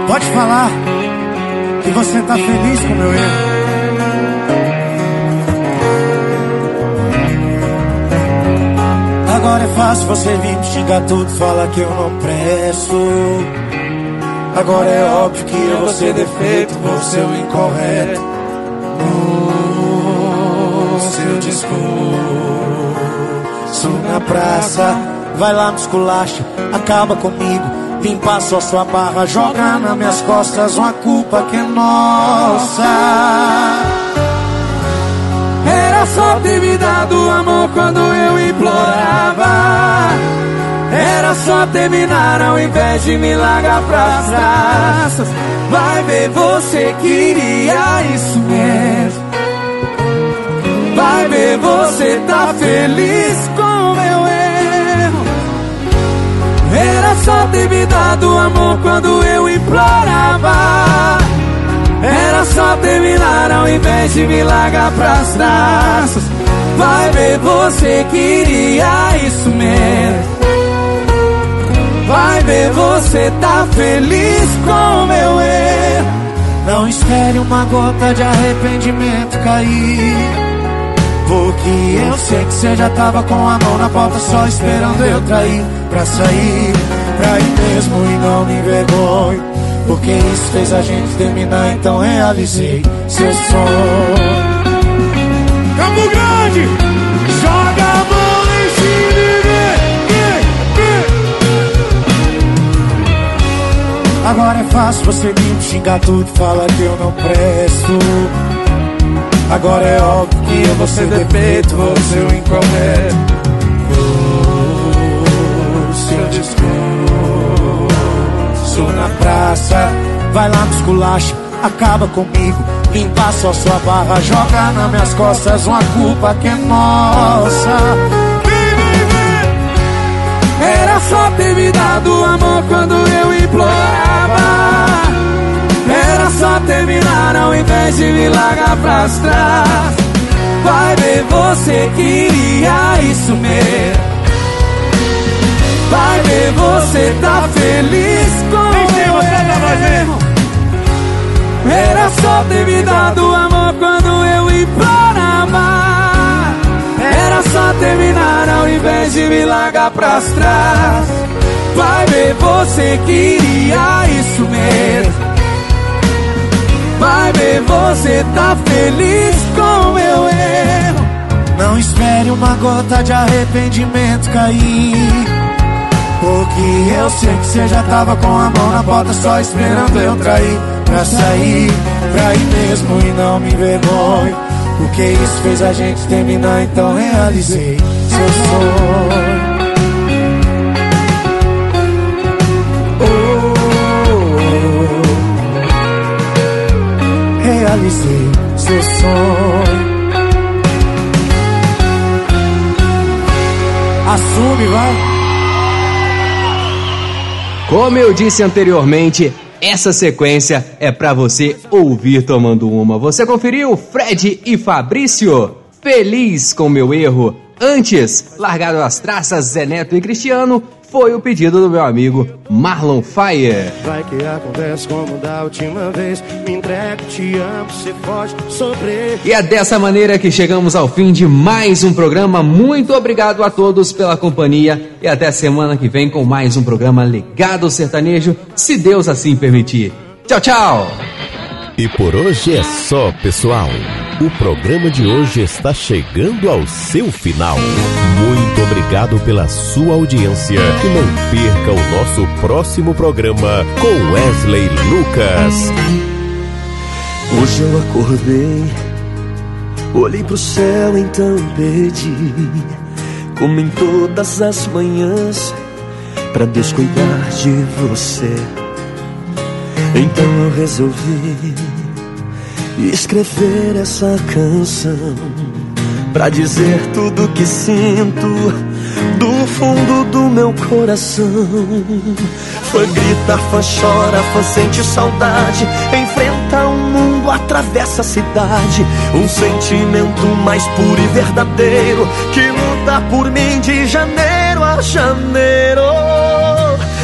Pode falar que você tá feliz com o meu erro. Agora é fácil você vir me xingar tudo, fala que eu não presto. Agora é óbvio que eu vou ser defeito, vou ser o incorreto. No seu discurso na praça, vai lá no esculacha, acaba comigo. Limpa só sua barra, joga nas minhas costas uma culpa que é nossa. Era só me dado amor quando eu implorava. Era só terminar ao invés de me largar pras traças. Vai ver, você queria isso mesmo. Vai ver, você tá feliz com meu erro. Era só ter me dado amor quando eu implorava. Só terminar ao invés de me largar pras traças. Vai ver, você queria isso mesmo. Vai ver, você tá feliz com o meu erro. Não espere uma gota de arrependimento cair. Porque eu sei que você já tava com a mão na porta só esperando eu trair Pra sair, pra ir mesmo e não me envergonho Porque isso fez a gente terminar, então realizei seu sonho. Campo Grande, joga a mão em cima Agora é fácil você vir me xingar tudo, fala que eu não presto. Agora é óbvio que eu vou ser defeito, vou ser o incorreto. O seu na praça, vai lá no esculacho, acaba comigo. Limpa só sua barra, joga nas minhas costas uma culpa que é nossa. Era só ter me dado amor quando eu implorava. Era só terminar ao invés de me largar pras trás. Vai ver, você queria isso mesmo. Vai ver, você tá feliz com o erro. Era só ter me dado amor quando eu implorava. Era só terminar ao invés de me largar pras trás. Vai ver, você queria isso mesmo. Vai ver, você tá feliz com meu erro. Não espere uma gota de arrependimento cair. Porque eu sei que você já tava com a mão na porta só esperando eu trair. Pra sair, pra ir mesmo e não me envergonho. Porque isso fez a gente terminar, então realizei seu sonho. realizei seu som. Assume, vai. Como eu disse anteriormente, essa sequência é pra você ouvir tomando uma. Você conferiu Fred e Fabrício? Feliz com meu erro. Antes, largado as traças Zé Neto e Cristiano, foi o pedido do meu amigo Marlon Fire. Vai que acontece como da última vez. Me entrego, te amo, você pode sofrer. E é dessa maneira que chegamos ao fim de mais um programa. Muito obrigado a todos pela companhia e até semana que vem com mais um programa Legado Sertanejo, se Deus assim permitir. Tchau, tchau! E por hoje é só, pessoal. O programa de hoje está chegando ao seu final. Muito obrigado pela sua audiência e não perca o nosso próximo programa com Wesley Lucas. Hoje eu acordei, olhei pro céu, então pedi, como em todas as manhãs, pra Deus cuidar de você. Então eu resolvi escrever essa canção pra dizer tudo que sinto do fundo do meu coração. Fã grita, fã chora, fã sente saudade, enfrenta o mundo, atravessa a cidade. Um sentimento mais puro e verdadeiro que luta por mim de janeiro a janeiro.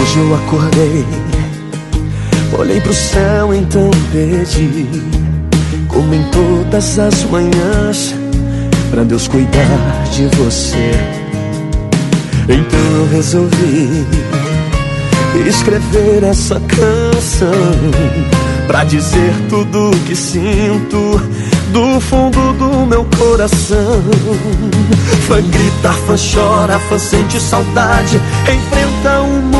Hoje eu acordei, olhei pro céu, então pedi, como em todas as manhãs, pra Deus cuidar de você. Então eu resolvi escrever essa canção pra dizer tudo que sinto do fundo do meu coração. Fã grita, fã chora, fã sente saudade, enfrenta o mundo,